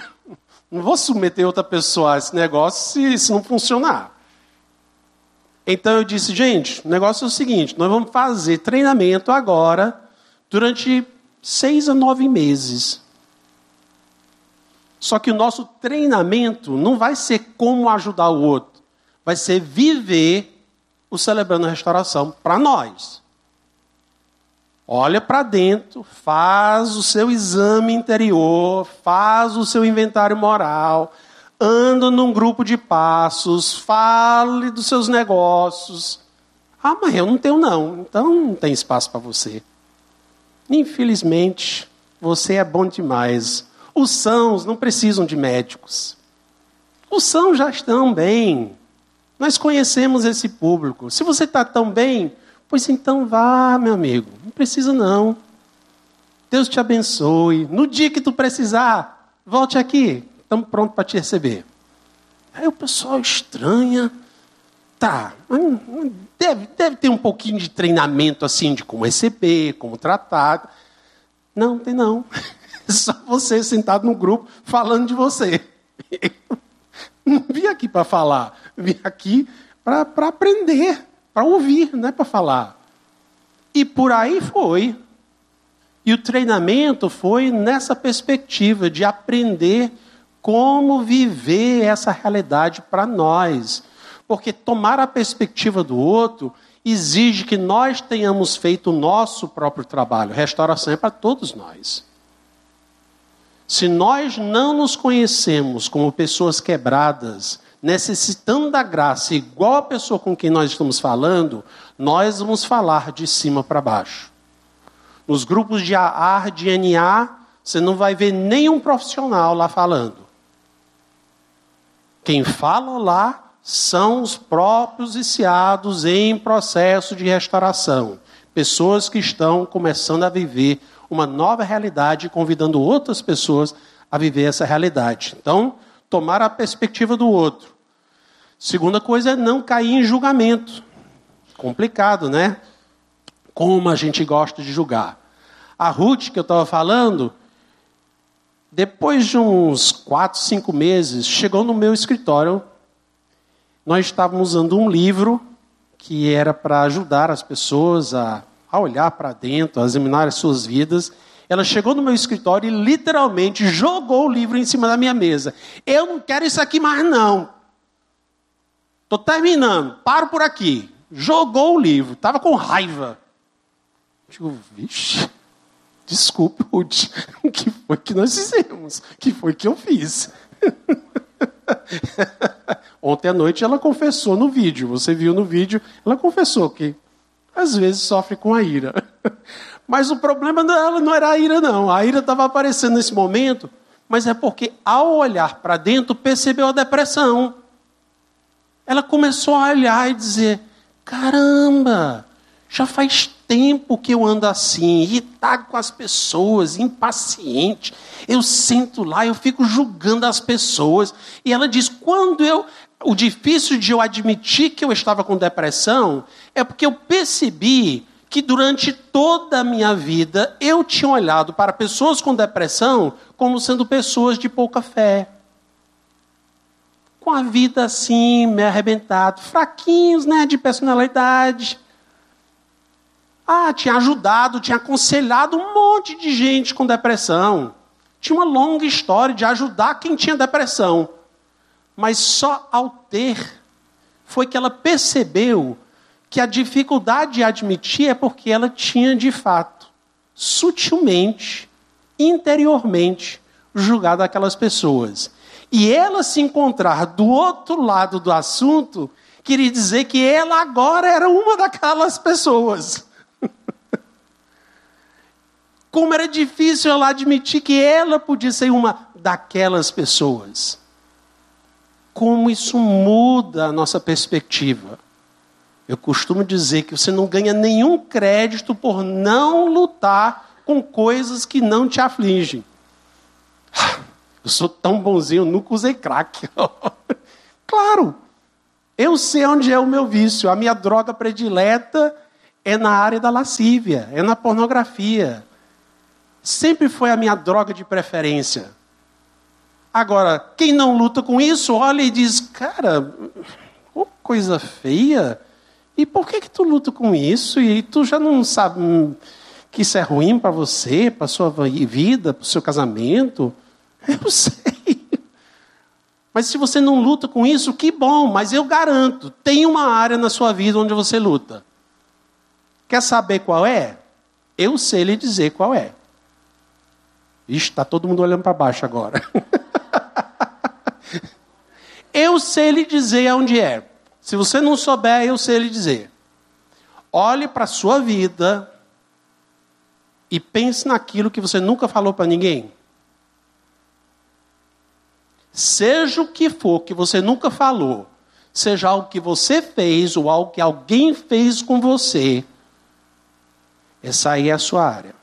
Não vou submeter outra pessoa a esse negócio se, se não funcionar. Então eu disse, gente, o negócio é o seguinte: nós vamos fazer treinamento agora, durante seis a nove meses. Só que o nosso treinamento não vai ser como ajudar o outro, vai ser viver o celebrando a restauração para nós. Olha para dentro, faz o seu exame interior, faz o seu inventário moral, anda num grupo de passos, fale dos seus negócios. Ah, mas eu não tenho não, então não tem espaço para você. Infelizmente, você é bom demais. Os sãos não precisam de médicos. Os sãos já estão bem. Nós conhecemos esse público. Se você está tão bem, pois então vá, meu amigo. Não precisa não. Deus te abençoe. No dia que tu precisar, volte aqui. Estamos prontos para te receber. Aí o pessoal estranha. Tá, deve, deve ter um pouquinho de treinamento assim de como receber, como tratar. Não, tem não. Só você sentado no grupo falando de você. não vim aqui para falar, vim aqui para aprender, para ouvir, não é para falar. E por aí foi. E o treinamento foi nessa perspectiva de aprender como viver essa realidade para nós. Porque tomar a perspectiva do outro exige que nós tenhamos feito o nosso próprio trabalho. Restauração é para todos nós. Se nós não nos conhecemos como pessoas quebradas, necessitando da graça, igual a pessoa com quem nós estamos falando, nós vamos falar de cima para baixo. Nos grupos de AR, de NA, você não vai ver nenhum profissional lá falando. Quem fala lá são os próprios viciados em processo de restauração. Pessoas que estão começando a viver uma nova realidade, convidando outras pessoas a viver essa realidade. Então, tomar a perspectiva do outro. Segunda coisa é não cair em julgamento. Complicado, né? Como a gente gosta de julgar. A Ruth, que eu estava falando, depois de uns quatro, cinco meses, chegou no meu escritório. Nós estávamos usando um livro que era para ajudar as pessoas a a olhar para dentro, a examinar as suas vidas. Ela chegou no meu escritório e literalmente jogou o livro em cima da minha mesa. Eu não quero isso aqui mais não. Estou terminando, paro por aqui. Jogou o livro, estava com raiva. Digo, vixe, desculpe, Ruth, o que foi que nós fizemos? O que foi que eu fiz? Ontem à noite ela confessou no vídeo, você viu no vídeo, ela confessou que às vezes sofre com a ira. Mas o problema dela não era a ira, não. A ira estava aparecendo nesse momento, mas é porque, ao olhar para dentro, percebeu a depressão. Ela começou a olhar e dizer: caramba, já faz tempo que eu ando assim, irritado com as pessoas, impaciente. Eu sento lá, eu fico julgando as pessoas. E ela diz: quando eu o difícil de eu admitir que eu estava com depressão é porque eu percebi que durante toda a minha vida eu tinha olhado para pessoas com depressão como sendo pessoas de pouca fé. Com a vida assim, me arrebentado, fraquinhos, né, de personalidade. Ah, tinha ajudado, tinha aconselhado um monte de gente com depressão. Tinha uma longa história de ajudar quem tinha depressão. Mas só ao ter foi que ela percebeu que a dificuldade de admitir é porque ela tinha de fato, sutilmente, interiormente, julgado aquelas pessoas. E ela se encontrar do outro lado do assunto queria dizer que ela agora era uma daquelas pessoas. Como era difícil ela admitir que ela podia ser uma daquelas pessoas como isso muda a nossa perspectiva. Eu costumo dizer que você não ganha nenhum crédito por não lutar com coisas que não te afligem. Eu sou tão bonzinho, nunca usei crack. claro, eu sei onde é o meu vício. A minha droga predileta é na área da lascívia, é na pornografia. Sempre foi a minha droga de preferência. Agora, quem não luta com isso, olha e diz: cara, oh, coisa feia. E por que, que tu luta com isso? E tu já não sabe que isso é ruim para você, para sua vida, para o seu casamento? Eu sei. Mas se você não luta com isso, que bom, mas eu garanto, tem uma área na sua vida onde você luta. Quer saber qual é? Eu sei lhe dizer qual é. Ixi, está todo mundo olhando para baixo agora. eu sei lhe dizer onde é. Se você não souber, eu sei lhe dizer. Olhe para a sua vida e pense naquilo que você nunca falou para ninguém. Seja o que for que você nunca falou, seja algo que você fez ou algo que alguém fez com você, essa aí é a sua área.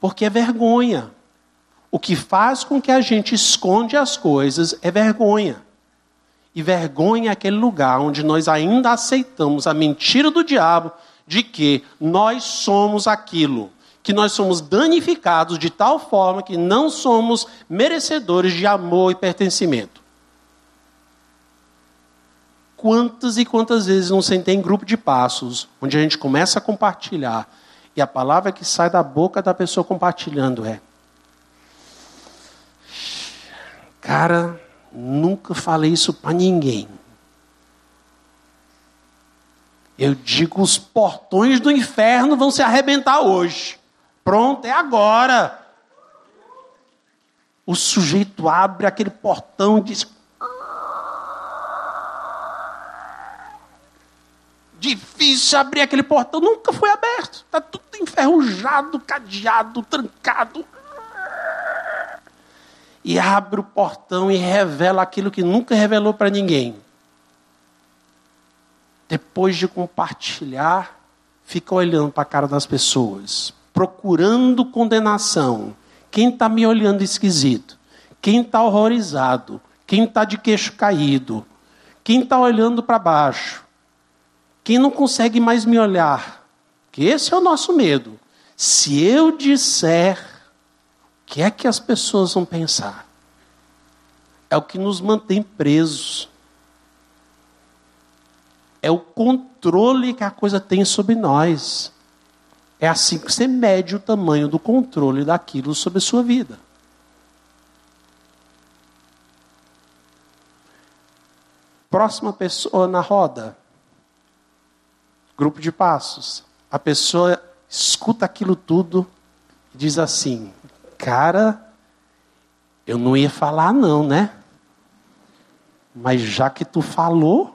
Porque é vergonha. O que faz com que a gente esconde as coisas é vergonha. E vergonha é aquele lugar onde nós ainda aceitamos a mentira do diabo de que nós somos aquilo, que nós somos danificados de tal forma que não somos merecedores de amor e pertencimento. Quantas e quantas vezes não sentei em grupo de passos, onde a gente começa a compartilhar, e a palavra que sai da boca da pessoa compartilhando é: Cara, nunca falei isso para ninguém. Eu digo: os portões do inferno vão se arrebentar hoje. Pronto, é agora. O sujeito abre aquele portão e diz: Difícil abrir aquele portão, nunca foi aberto. Está tudo enferrujado, cadeado, trancado. E abre o portão e revela aquilo que nunca revelou para ninguém. Depois de compartilhar, fica olhando para a cara das pessoas, procurando condenação. Quem está me olhando esquisito? Quem está horrorizado? Quem está de queixo caído? Quem está olhando para baixo? Quem não consegue mais me olhar? Que esse é o nosso medo. Se eu disser, o que é que as pessoas vão pensar? É o que nos mantém presos. É o controle que a coisa tem sobre nós. É assim que você mede o tamanho do controle daquilo sobre a sua vida. Próxima pessoa na roda grupo de passos. A pessoa escuta aquilo tudo e diz assim: Cara, eu não ia falar, não, né? Mas já que tu falou.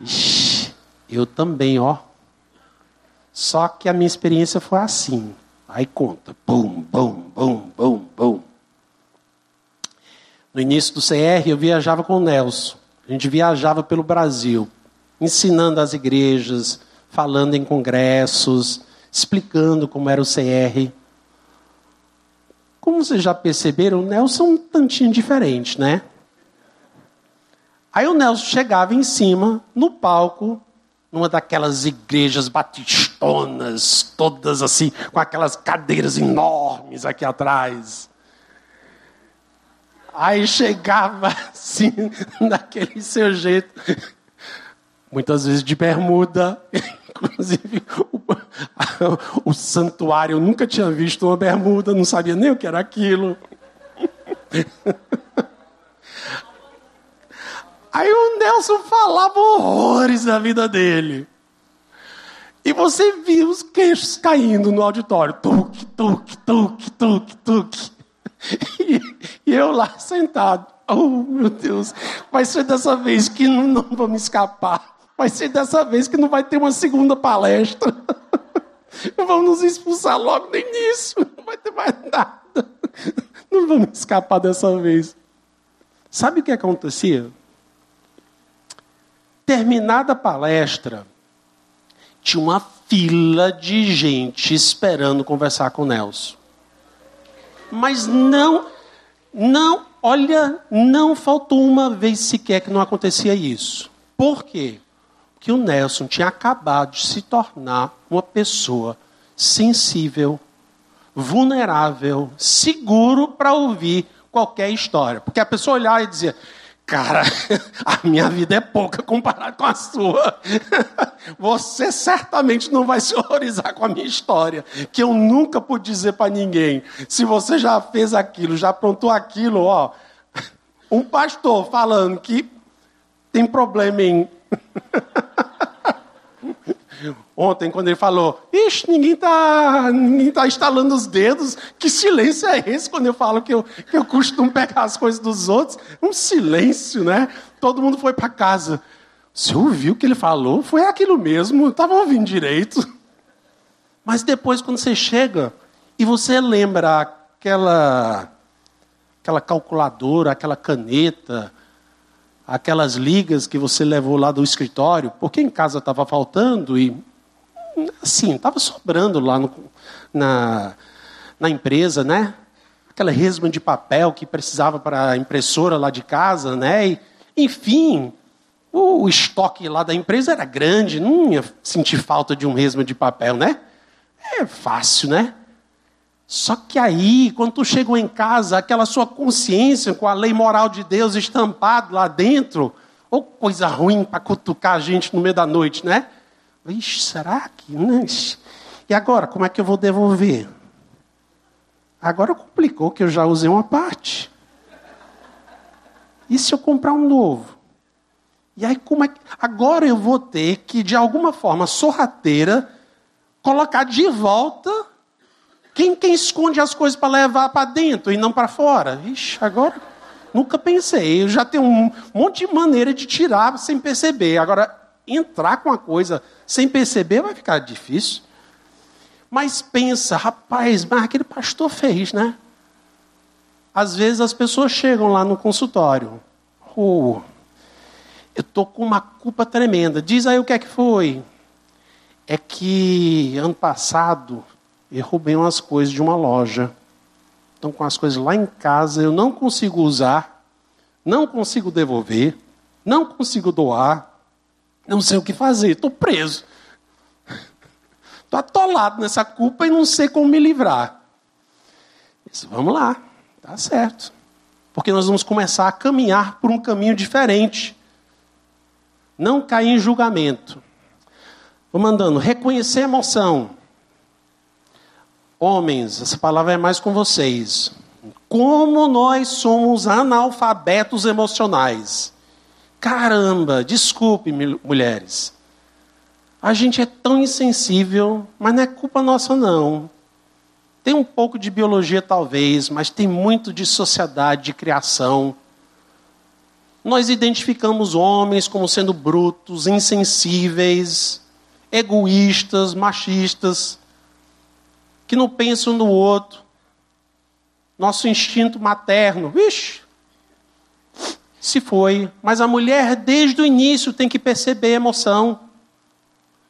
Ixi, eu também, ó. Só que a minha experiência foi assim. Aí conta. Bum, bum, bum, bum, bum. No início do CR, eu viajava com o Nelson. A gente viajava pelo Brasil, ensinando as igrejas, falando em congressos, explicando como era o CR. Como vocês já perceberam, o Nelson é um tantinho diferente, né? Aí o Nelson chegava em cima, no palco, numa daquelas igrejas batistonas, todas assim, com aquelas cadeiras enormes aqui atrás. Aí chegava assim, daquele seu jeito, muitas vezes de bermuda, inclusive o, o santuário, eu nunca tinha visto uma bermuda, não sabia nem o que era aquilo. Aí o Nelson falava horrores da vida dele. E você via os queixos caindo no auditório. Tuque, tuque, tuque, tuque, tuque. E, e, eu lá sentado. Oh, meu Deus, vai ser dessa vez que não, não vou me escapar. Vai ser dessa vez que não vai ter uma segunda palestra. Vamos nos expulsar logo no início. Não vai ter mais nada. Não vamos escapar dessa vez. Sabe o que acontecia? Terminada a palestra, tinha uma fila de gente esperando conversar com o Nelson. Mas não, não, olha, não faltou uma vez sequer que não acontecia isso. Por quê? Porque o Nelson tinha acabado de se tornar uma pessoa sensível, vulnerável, seguro para ouvir qualquer história. Porque a pessoa olhava e dizia: Cara, a minha vida é pouca comparada com a sua. Você certamente não vai se horrorizar com a minha história, que eu nunca pude dizer para ninguém. Se você já fez aquilo, já aprontou aquilo, ó. Um pastor falando que tem problema em Ontem, quando ele falou, ixi, ninguém está ninguém tá instalando os dedos, que silêncio é esse quando eu falo que eu, que eu costumo pegar as coisas dos outros? Um silêncio, né? Todo mundo foi para casa. Você ouviu o que ele falou? Foi aquilo mesmo, estava ouvindo direito. Mas depois, quando você chega e você lembra aquela, aquela calculadora, aquela caneta, aquelas ligas que você levou lá do escritório, porque em casa estava faltando e assim, estava sobrando lá no, na, na empresa, né? Aquela resma de papel que precisava para a impressora lá de casa, né? E, enfim, o, o, estoque lá da empresa era grande, não ia sentir falta de um resma de papel, né? É fácil, né? Só que aí, quando tu chegou em casa, aquela sua consciência com a lei moral de Deus estampado lá dentro, ou coisa ruim para cutucar a gente no meio da noite, né? Ixi, será que. E agora, como é que eu vou devolver? Agora complicou que eu já usei uma parte. E se eu comprar um novo? E aí, como é que. Agora eu vou ter que, de alguma forma sorrateira, colocar de volta quem, quem esconde as coisas para levar para dentro e não para fora? Ixi, agora nunca pensei. Eu já tenho um monte de maneira de tirar sem perceber. Agora, entrar com a coisa sem perceber vai ficar difícil. Mas pensa, rapaz, mas aquele pastor fez, né? Às vezes as pessoas chegam lá no consultório. Oh, eu estou com uma culpa tremenda. Diz aí o que é que foi. É que ano passado eu roubei umas coisas de uma loja. Então, com as coisas lá em casa, eu não consigo usar, não consigo devolver, não consigo doar, não sei o que fazer, estou preso. Estou atolado nessa culpa e não sei como me livrar. Vamos lá, tá certo. Porque nós vamos começar a caminhar por um caminho diferente. Não cair em julgamento. Vou mandando reconhecer a emoção. Homens, essa palavra é mais com vocês. Como nós somos analfabetos emocionais. Caramba, desculpe, mulheres. A gente é tão insensível, mas não é culpa nossa, não. Tem um pouco de biologia, talvez, mas tem muito de sociedade, de criação. Nós identificamos homens como sendo brutos, insensíveis, egoístas, machistas, que não pensam no outro. Nosso instinto materno, vixe, se foi. Mas a mulher, desde o início, tem que perceber a emoção.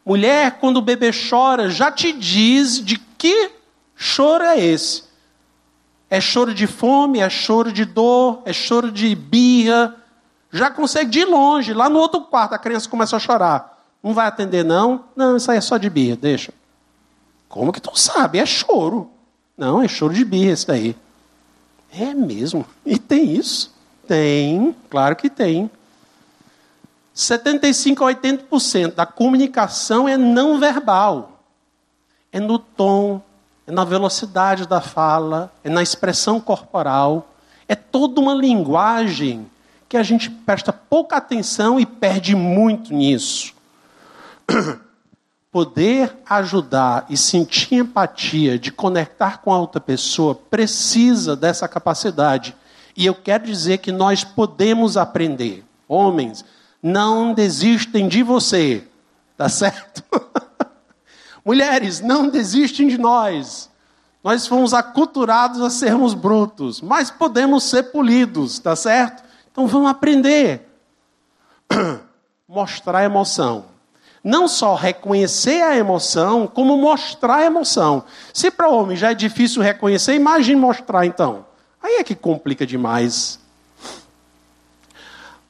Mulher, quando o bebê chora, já te diz de que choro é esse. É choro de fome, é choro de dor, é choro de birra. Já consegue de longe, lá no outro quarto, a criança começa a chorar. Não vai atender, não? Não, isso aí é só de birra, deixa. Como que tu sabe? É choro. Não, é choro de birra esse daí. É mesmo. E tem isso. Tem, claro que tem. 75 a 80% da comunicação é não verbal. É no tom, é na velocidade da fala, é na expressão corporal. É toda uma linguagem que a gente presta pouca atenção e perde muito nisso. Poder ajudar e sentir empatia, de conectar com a outra pessoa, precisa dessa capacidade e eu quero dizer que nós podemos aprender. Homens, não desistem de você, tá certo? Mulheres, não desistem de nós. Nós fomos aculturados a sermos brutos, mas podemos ser polidos, tá certo? Então vamos aprender. Mostrar emoção. Não só reconhecer a emoção, como mostrar a emoção. Se para o homem já é difícil reconhecer, imagine mostrar então. Aí é que complica demais.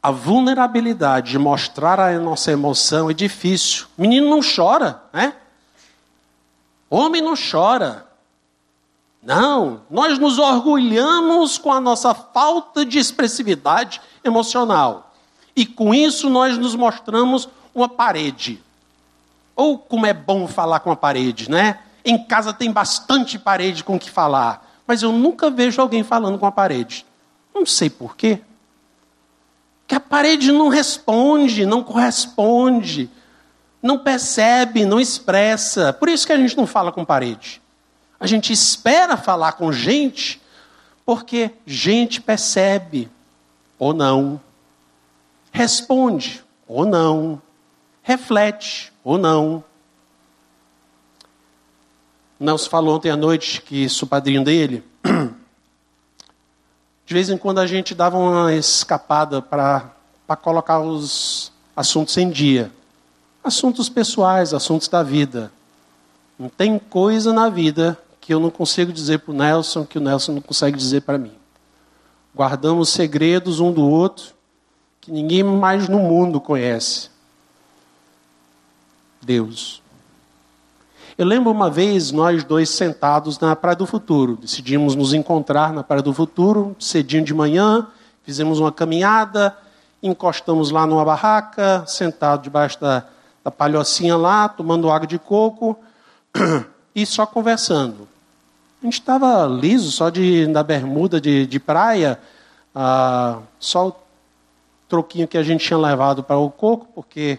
A vulnerabilidade de mostrar a nossa emoção é difícil. Menino não chora, né? Homem não chora. Não, nós nos orgulhamos com a nossa falta de expressividade emocional. E com isso nós nos mostramos uma parede. Ou como é bom falar com a parede, né? Em casa tem bastante parede com que falar, mas eu nunca vejo alguém falando com a parede. Não sei por quê. Que a parede não responde, não corresponde, não percebe, não expressa. Por isso que a gente não fala com parede. A gente espera falar com gente, porque gente percebe ou não, responde ou não, reflete ou não. Nelson falou ontem à noite que sou padrinho dele. De vez em quando a gente dava uma escapada para colocar os assuntos em dia. Assuntos pessoais, assuntos da vida. Não tem coisa na vida que eu não consigo dizer para o Nelson que o Nelson não consegue dizer para mim. Guardamos segredos um do outro que ninguém mais no mundo conhece. Deus. Eu lembro uma vez nós dois sentados na Praia do Futuro. Decidimos nos encontrar na Praia do Futuro, cedinho de manhã, fizemos uma caminhada, encostamos lá numa barraca, sentado debaixo da, da palhocinha lá, tomando água de coco e só conversando. A gente estava liso, só de, na bermuda de, de praia, ah, só o troquinho que a gente tinha levado para o coco, porque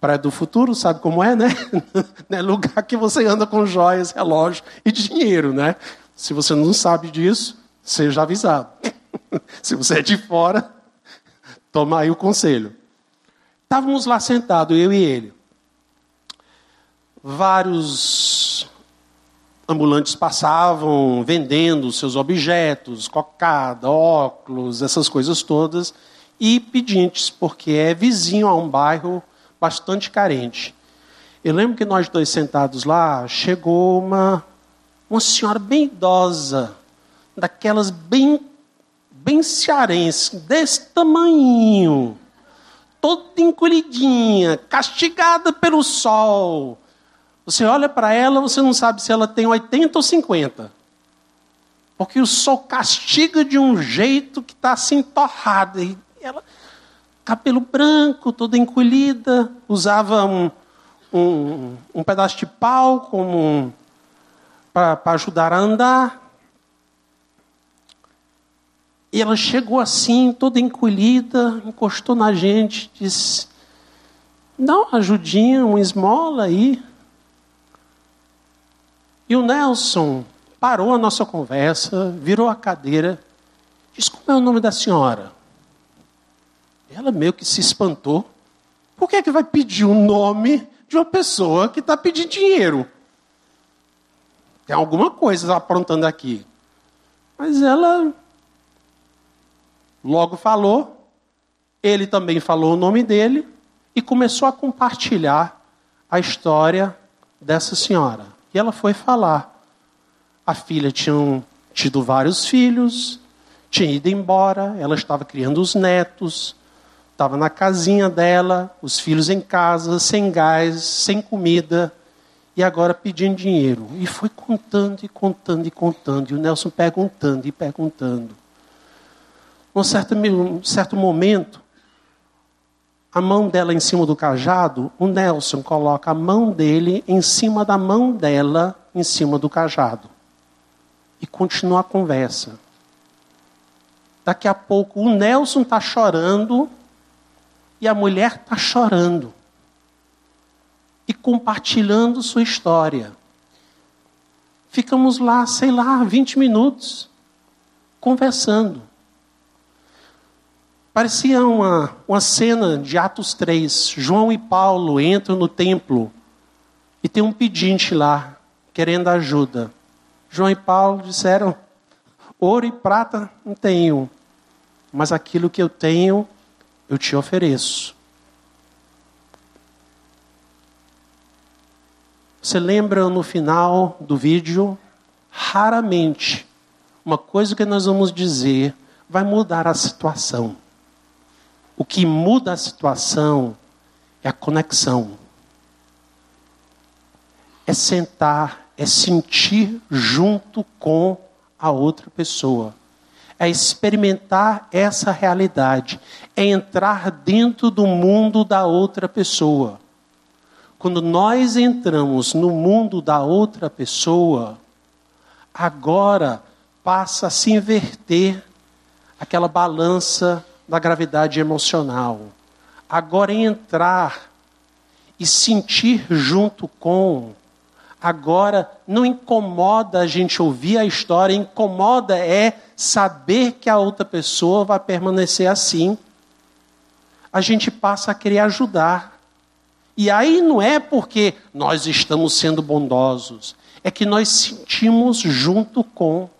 praia do futuro, sabe como é, né? é lugar que você anda com joias, relógio e dinheiro, né? Se você não sabe disso, seja avisado. Se você é de fora, toma aí o conselho. Estávamos lá sentados, eu e ele. Vários ambulantes passavam vendendo seus objetos, cocada, óculos, essas coisas todas, e pedintes, porque é vizinho a um bairro bastante carente. Eu lembro que nós dois sentados lá, chegou uma, uma senhora bem idosa, daquelas bem, bem cearense, desse tamanho, toda encolhidinha, castigada pelo sol, você olha para ela, você não sabe se ela tem 80 ou 50. Porque o sol castiga de um jeito que está assim torrado. E ela, cabelo branco, toda encolhida, usava um, um, um pedaço de pau como para ajudar a andar. E ela chegou assim, toda encolhida, encostou na gente, disse: Dá uma ajudinha, uma esmola aí. E o Nelson parou a nossa conversa, virou a cadeira, disse: Como é o nome da senhora? Ela meio que se espantou. Por que, é que vai pedir o nome de uma pessoa que está pedindo dinheiro? Tem alguma coisa aprontando aqui. Mas ela logo falou, ele também falou o nome dele e começou a compartilhar a história dessa senhora. E ela foi falar. A filha tinha tido vários filhos, tinha ido embora, ela estava criando os netos, estava na casinha dela, os filhos em casa, sem gás, sem comida, e agora pedindo dinheiro. E foi contando e contando e contando, e o Nelson perguntando e perguntando. Num certo, um certo momento, a mão dela em cima do cajado, o Nelson coloca a mão dele em cima da mão dela, em cima do cajado. E continua a conversa. Daqui a pouco o Nelson está chorando e a mulher está chorando. E compartilhando sua história. Ficamos lá, sei lá, 20 minutos, conversando. Parecia uma, uma cena de Atos 3. João e Paulo entram no templo e tem um pedinte lá, querendo ajuda. João e Paulo disseram: Ouro e prata não tenho, mas aquilo que eu tenho, eu te ofereço. Você lembra no final do vídeo? Raramente, uma coisa que nós vamos dizer vai mudar a situação. O que muda a situação é a conexão. É sentar, é sentir junto com a outra pessoa. É experimentar essa realidade, é entrar dentro do mundo da outra pessoa. Quando nós entramos no mundo da outra pessoa, agora passa a se inverter aquela balança da gravidade emocional. Agora entrar e sentir junto com Agora, não incomoda a gente ouvir a história, incomoda é saber que a outra pessoa vai permanecer assim. A gente passa a querer ajudar. E aí não é porque nós estamos sendo bondosos, é que nós sentimos junto com.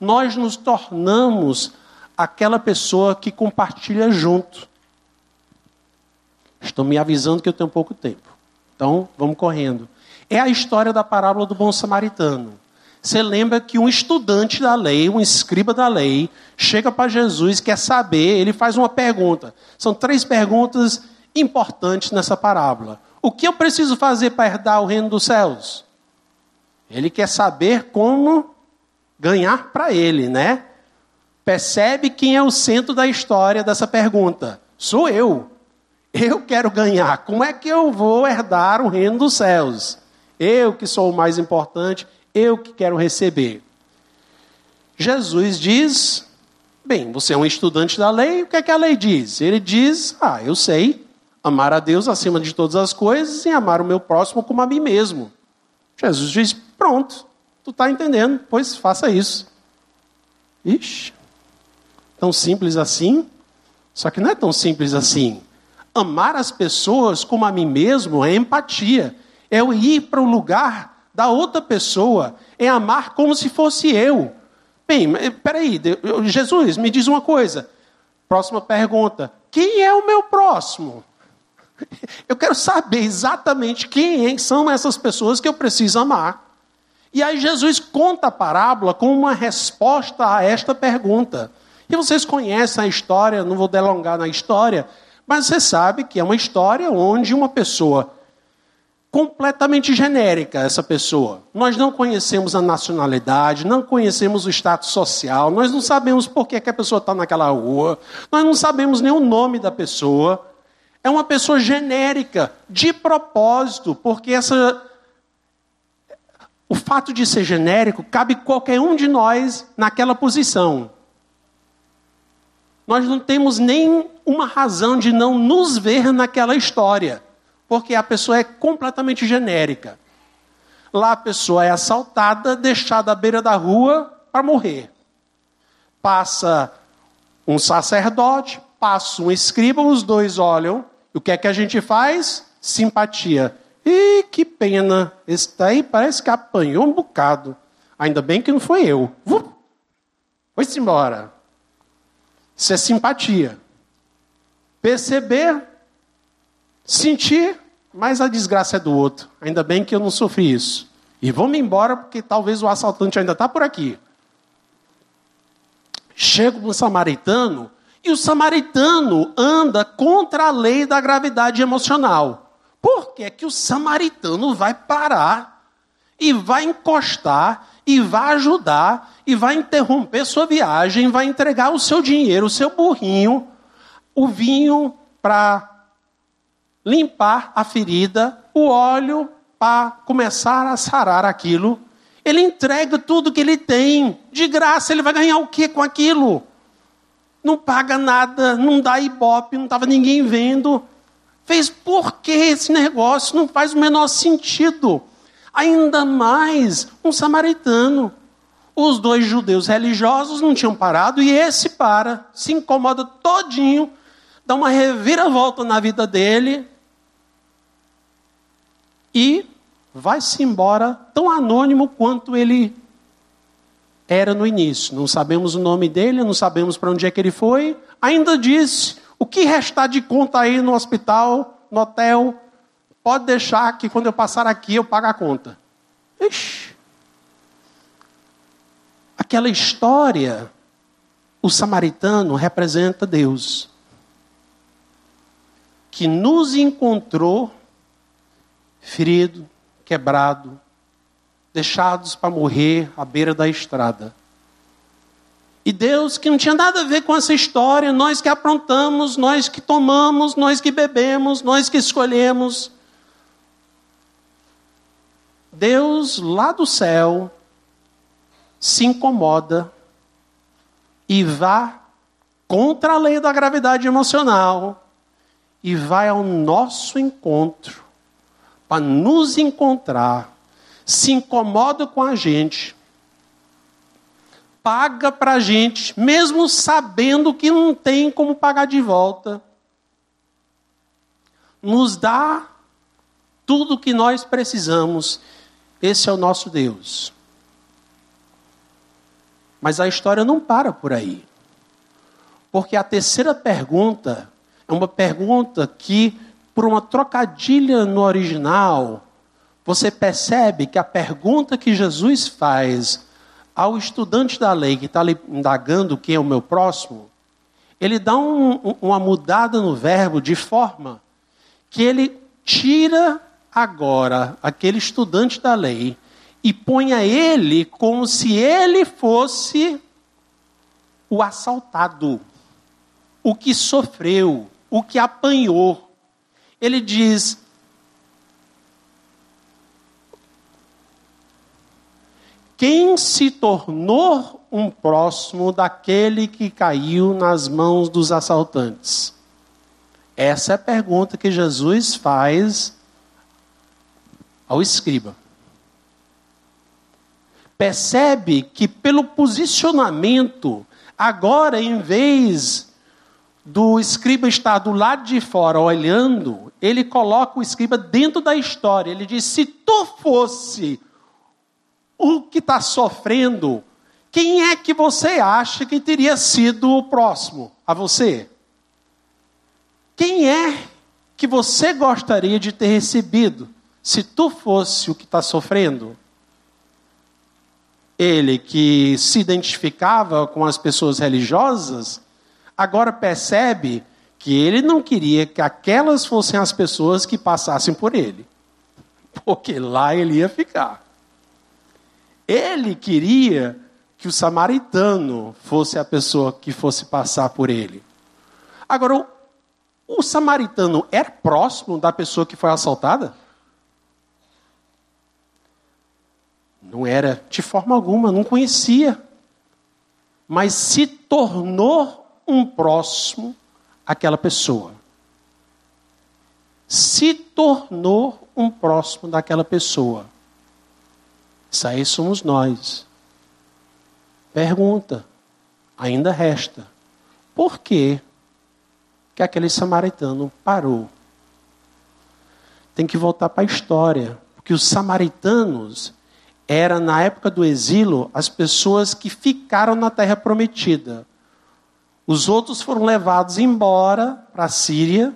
Nós nos tornamos aquela pessoa que compartilha junto. Estão me avisando que eu tenho pouco tempo. Então, vamos correndo. É a história da parábola do bom samaritano. Você lembra que um estudante da lei, um escriba da lei, chega para Jesus, quer saber, ele faz uma pergunta. São três perguntas importantes nessa parábola. O que eu preciso fazer para herdar o reino dos céus? Ele quer saber como ganhar para ele, né? Percebe quem é o centro da história dessa pergunta? Sou eu. Eu quero ganhar. Como é que eu vou herdar o reino dos céus? Eu que sou o mais importante, eu que quero receber. Jesus diz: Bem, você é um estudante da lei, o que é que a lei diz? Ele diz: Ah, eu sei, amar a Deus acima de todas as coisas e amar o meu próximo como a mim mesmo. Jesus diz: Pronto, tu está entendendo, pois faça isso. Ixi, tão simples assim? Só que não é tão simples assim. Amar as pessoas como a mim mesmo é empatia é eu ir para o lugar da outra pessoa, é amar como se fosse eu. Bem, peraí, Jesus, me diz uma coisa. Próxima pergunta: quem é o meu próximo? Eu quero saber exatamente quem são essas pessoas que eu preciso amar. E aí Jesus conta a parábola com uma resposta a esta pergunta. E vocês conhecem a história, não vou delongar na história, mas você sabe que é uma história onde uma pessoa completamente genérica essa pessoa. Nós não conhecemos a nacionalidade, não conhecemos o status social, nós não sabemos por que, que a pessoa está naquela rua, nós não sabemos nem o nome da pessoa. É uma pessoa genérica, de propósito, porque essa. O fato de ser genérico cabe qualquer um de nós naquela posição. Nós não temos nem uma razão de não nos ver naquela história porque a pessoa é completamente genérica. Lá a pessoa é assaltada, deixada à beira da rua para morrer. Passa um sacerdote, passa um escriba, os dois olham. E o que é que a gente faz? Simpatia. E que pena, esse daí parece que apanhou um bocado. Ainda bem que não foi eu. Foi-se embora. Isso é simpatia. Perceber sentir, mas a desgraça é do outro. Ainda bem que eu não sofri isso. E vamos embora, porque talvez o assaltante ainda está por aqui. Chego no samaritano, e o samaritano anda contra a lei da gravidade emocional. Por que, que o samaritano vai parar e vai encostar e vai ajudar e vai interromper sua viagem, vai entregar o seu dinheiro, o seu burrinho, o vinho para limpar a ferida, o óleo para começar a sarar aquilo. Ele entrega tudo que ele tem, de graça, ele vai ganhar o que com aquilo? Não paga nada, não dá ibope, não estava ninguém vendo. Fez por que esse negócio? Não faz o menor sentido. Ainda mais um samaritano. Os dois judeus religiosos não tinham parado e esse para, se incomoda todinho, dá uma reviravolta na vida dele e vai-se embora tão anônimo quanto ele era no início. Não sabemos o nome dele, não sabemos para onde é que ele foi. Ainda disse: o que restar de conta aí no hospital, no hotel, pode deixar que quando eu passar aqui eu pago a conta. Ixi. Aquela história, o samaritano representa Deus que nos encontrou ferido, quebrado, deixados para morrer à beira da estrada. E Deus, que não tinha nada a ver com essa história, nós que aprontamos, nós que tomamos, nós que bebemos, nós que escolhemos. Deus lá do céu se incomoda e vá contra a lei da gravidade emocional e vai ao nosso encontro para nos encontrar, se incomoda com a gente, paga para a gente, mesmo sabendo que não tem como pagar de volta, nos dá tudo o que nós precisamos. Esse é o nosso Deus. Mas a história não para por aí. Porque a terceira pergunta é uma pergunta que, por uma trocadilha no original, você percebe que a pergunta que Jesus faz ao estudante da lei que está indagando quem é o meu próximo, ele dá um, uma mudada no verbo de forma que ele tira agora aquele estudante da lei e põe a ele como se ele fosse o assaltado, o que sofreu, o que apanhou. Ele diz: Quem se tornou um próximo daquele que caiu nas mãos dos assaltantes? Essa é a pergunta que Jesus faz ao escriba. Percebe que, pelo posicionamento, agora, em vez do escriba estar do lado de fora olhando, ele coloca o escriba dentro da história. Ele diz: se tu fosse o que está sofrendo, quem é que você acha que teria sido o próximo a você? Quem é que você gostaria de ter recebido se tu fosse o que está sofrendo? Ele que se identificava com as pessoas religiosas, agora percebe que ele não queria que aquelas fossem as pessoas que passassem por ele, porque lá ele ia ficar. Ele queria que o samaritano fosse a pessoa que fosse passar por ele. Agora, o, o samaritano era próximo da pessoa que foi assaltada? Não era de forma alguma, não conhecia. Mas se tornou um próximo aquela pessoa. Se tornou um próximo daquela pessoa. Isso aí somos nós. Pergunta, ainda resta: por que, que aquele samaritano parou? Tem que voltar para a história, porque os samaritanos eram, na época do exílio, as pessoas que ficaram na terra prometida. Os outros foram levados embora para a Síria.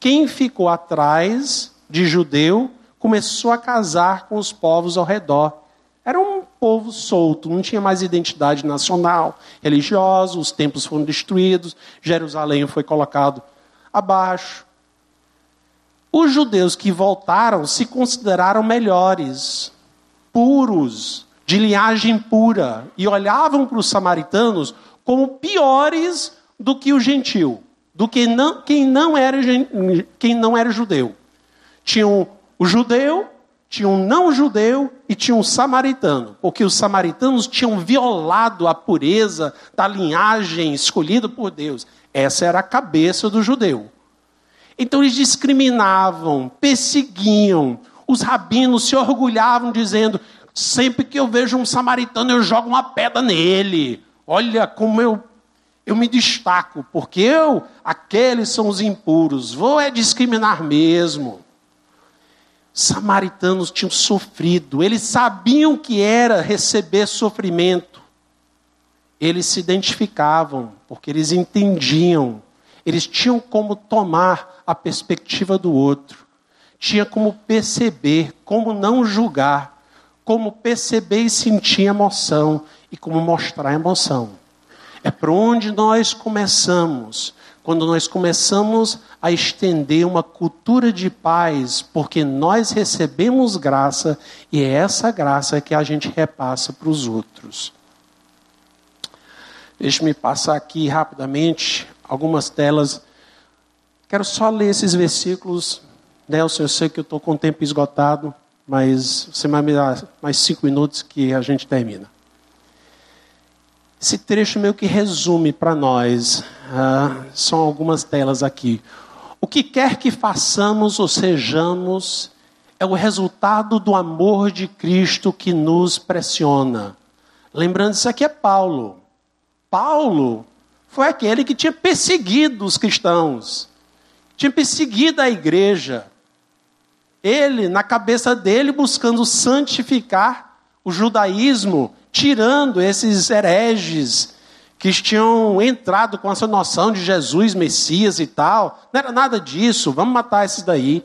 Quem ficou atrás de judeu começou a casar com os povos ao redor. Era um povo solto, não tinha mais identidade nacional, religiosa, os templos foram destruídos, Jerusalém foi colocado abaixo. Os judeus que voltaram se consideraram melhores, puros, de linhagem pura, e olhavam para os samaritanos como piores do que o gentil, do que não, quem, não era, quem não era judeu. Tinham o judeu tinha um não-judeu e tinha um samaritano, porque os samaritanos tinham violado a pureza da linhagem escolhida por Deus. Essa era a cabeça do judeu. Então eles discriminavam, perseguiam. Os rabinos se orgulhavam, dizendo: sempre que eu vejo um samaritano, eu jogo uma pedra nele. Olha como eu, eu me destaco, porque eu, aqueles são os impuros, vou é discriminar mesmo. Samaritanos tinham sofrido, eles sabiam que era receber sofrimento. Eles se identificavam, porque eles entendiam, eles tinham como tomar a perspectiva do outro, tinha como perceber, como não julgar, como perceber e sentir emoção e como mostrar emoção. É por onde nós começamos quando nós começamos a estender uma cultura de paz, porque nós recebemos graça e é essa graça que a gente repassa para os outros. Deixe-me passar aqui rapidamente algumas telas. Quero só ler esses versículos. Nelson, eu sei que eu estou com o tempo esgotado, mas você vai me dar mais cinco minutos que a gente termina. Esse trecho meio que resume para nós, ah, são algumas telas aqui. O que quer que façamos ou sejamos, é o resultado do amor de Cristo que nos pressiona. Lembrando, isso aqui é Paulo. Paulo foi aquele que tinha perseguido os cristãos, tinha perseguido a igreja. Ele, na cabeça dele, buscando santificar o judaísmo tirando esses hereges que tinham entrado com essa noção de Jesus, Messias e tal. Não era nada disso, vamos matar esses daí.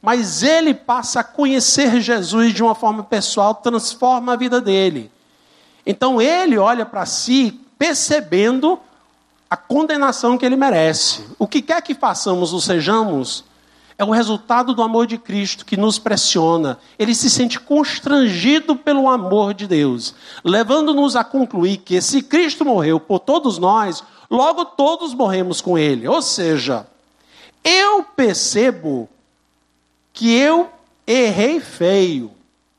Mas ele passa a conhecer Jesus de uma forma pessoal, transforma a vida dele. Então ele olha para si percebendo a condenação que ele merece. O que quer que façamos ou sejamos, é o resultado do amor de Cristo que nos pressiona. Ele se sente constrangido pelo amor de Deus, levando-nos a concluir que se Cristo morreu por todos nós, logo todos morremos com Ele. Ou seja, eu percebo que eu errei feio.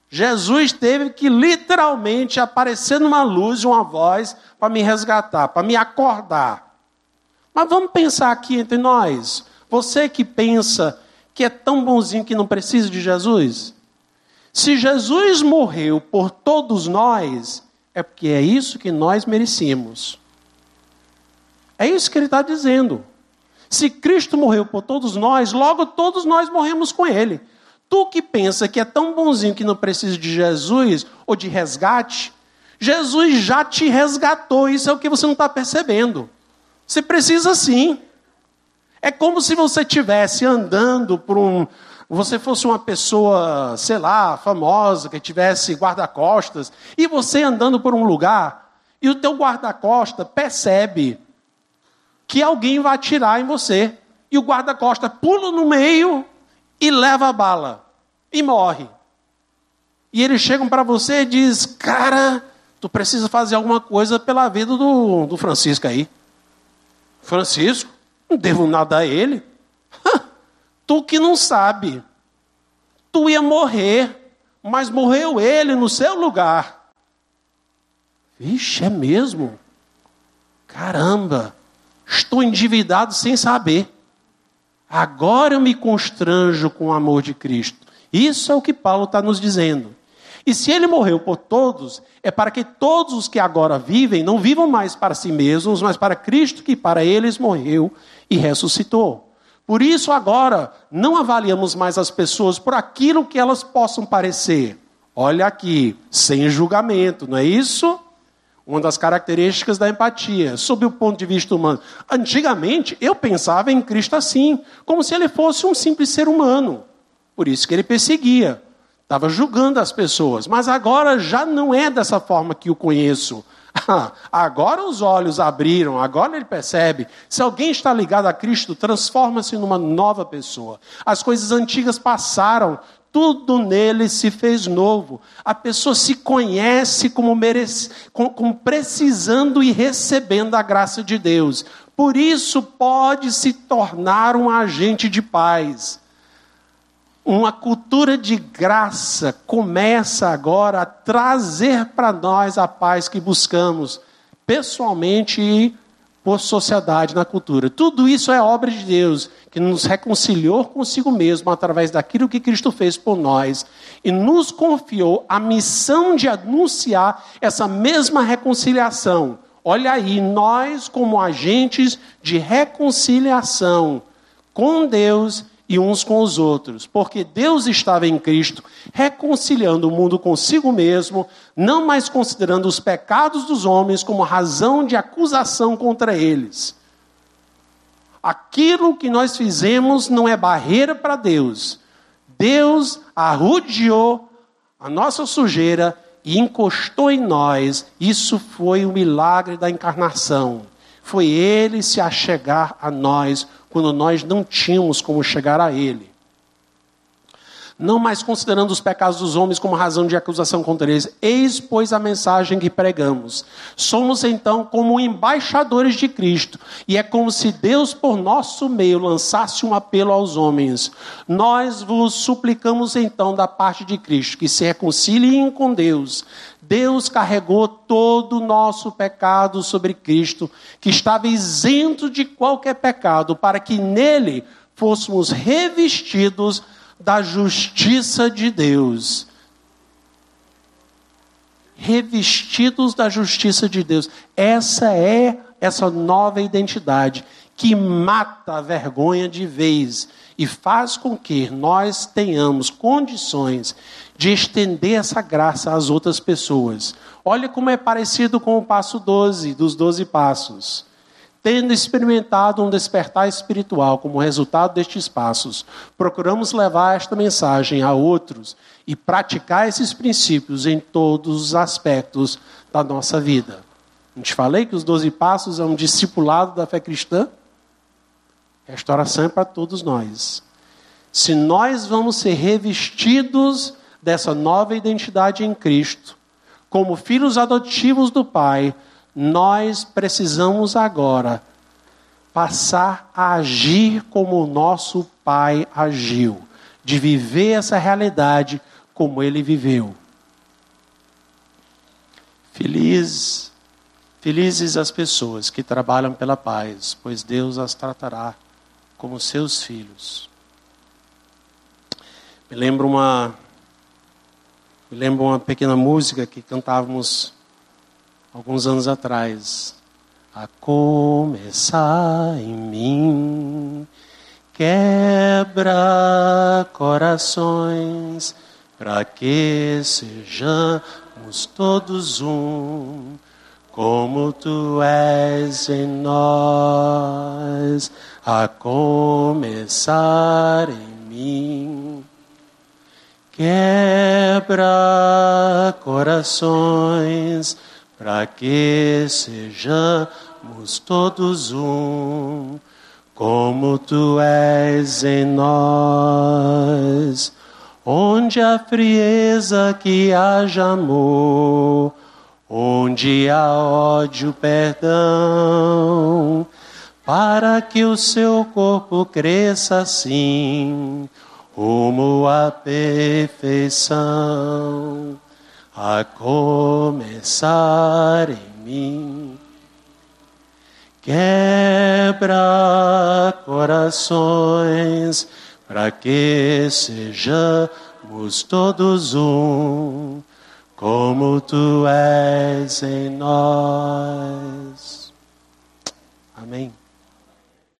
Jesus teve que literalmente aparecer numa luz, uma voz, para me resgatar, para me acordar. Mas vamos pensar aqui entre nós. Você que pensa que é tão bonzinho que não precisa de Jesus? Se Jesus morreu por todos nós, é porque é isso que nós merecemos. É isso que ele está dizendo. Se Cristo morreu por todos nós, logo todos nós morremos com Ele. Tu que pensa que é tão bonzinho que não precisa de Jesus ou de resgate, Jesus já te resgatou. Isso é o que você não está percebendo. Você precisa sim. É como se você estivesse andando por um. Você fosse uma pessoa, sei lá, famosa, que tivesse guarda-costas, e você andando por um lugar, e o teu guarda-costas percebe que alguém vai atirar em você. E o guarda-costas pula no meio e leva a bala. E morre. E eles chegam para você e diz, cara, tu precisa fazer alguma coisa pela vida do, do Francisco aí. Francisco? Não devo nada a ele. tu que não sabe. Tu ia morrer, mas morreu ele no seu lugar. Vixe, é mesmo? Caramba, estou endividado sem saber. Agora eu me constranjo com o amor de Cristo. Isso é o que Paulo está nos dizendo. E se ele morreu por todos, é para que todos os que agora vivem não vivam mais para si mesmos, mas para Cristo que para eles morreu e ressuscitou. Por isso, agora, não avaliamos mais as pessoas por aquilo que elas possam parecer. Olha aqui, sem julgamento, não é isso? Uma das características da empatia, sob o ponto de vista humano. Antigamente, eu pensava em Cristo assim, como se ele fosse um simples ser humano. Por isso que ele perseguia, estava julgando as pessoas. Mas agora já não é dessa forma que o conheço. agora os olhos abriram, agora ele percebe. Se alguém está ligado a Cristo, transforma-se numa nova pessoa. As coisas antigas passaram, tudo nele se fez novo. A pessoa se conhece como, merece, como precisando e recebendo a graça de Deus. Por isso pode se tornar um agente de paz uma cultura de graça começa agora a trazer para nós a paz que buscamos, pessoalmente e por sociedade na cultura. Tudo isso é obra de Deus, que nos reconciliou consigo mesmo através daquilo que Cristo fez por nós e nos confiou a missão de anunciar essa mesma reconciliação. Olha aí, nós, como agentes de reconciliação com Deus e uns com os outros, porque Deus estava em Cristo reconciliando o mundo consigo mesmo, não mais considerando os pecados dos homens como razão de acusação contra eles. Aquilo que nós fizemos não é barreira para Deus. Deus arrudeou a nossa sujeira e encostou em nós. Isso foi o milagre da encarnação. foi Ele se achegar a nós quando nós não tínhamos como chegar a Ele não mais considerando os pecados dos homens como razão de acusação contra eles. Eis, pois, a mensagem que pregamos. Somos, então, como embaixadores de Cristo, e é como se Deus, por nosso meio, lançasse um apelo aos homens. Nós vos suplicamos, então, da parte de Cristo, que se reconciliem com Deus. Deus carregou todo o nosso pecado sobre Cristo, que estava isento de qualquer pecado, para que nele fôssemos revestidos da justiça de Deus. Revestidos da justiça de Deus. Essa é essa nova identidade que mata a vergonha de vez e faz com que nós tenhamos condições de estender essa graça às outras pessoas. Olha como é parecido com o passo 12 dos 12 passos tendo experimentado um despertar espiritual como resultado destes passos, procuramos levar esta mensagem a outros e praticar esses princípios em todos os aspectos da nossa vida. Não te falei que os doze passos é um discipulado da fé cristã? Restauração é para todos nós. Se nós vamos ser revestidos dessa nova identidade em Cristo, como filhos adotivos do Pai, nós precisamos agora passar a agir como o nosso Pai agiu, de viver essa realidade como ele viveu. Felizes as pessoas que trabalham pela paz, pois Deus as tratará como seus filhos. Me lembro uma me lembro uma pequena música que cantávamos alguns anos atrás. A começar em mim, quebra corações, para que sejamos todos um, como tu és em nós, a começar em mim. Quebra corações, para que sejamos todos um, como tu és em nós. Onde há frieza que haja amor, onde há ódio, perdão, para que o seu corpo cresça assim, rumo à perfeição a começar em mim. Quebra corações para que sejamos todos um, como tu és em nós. Amém.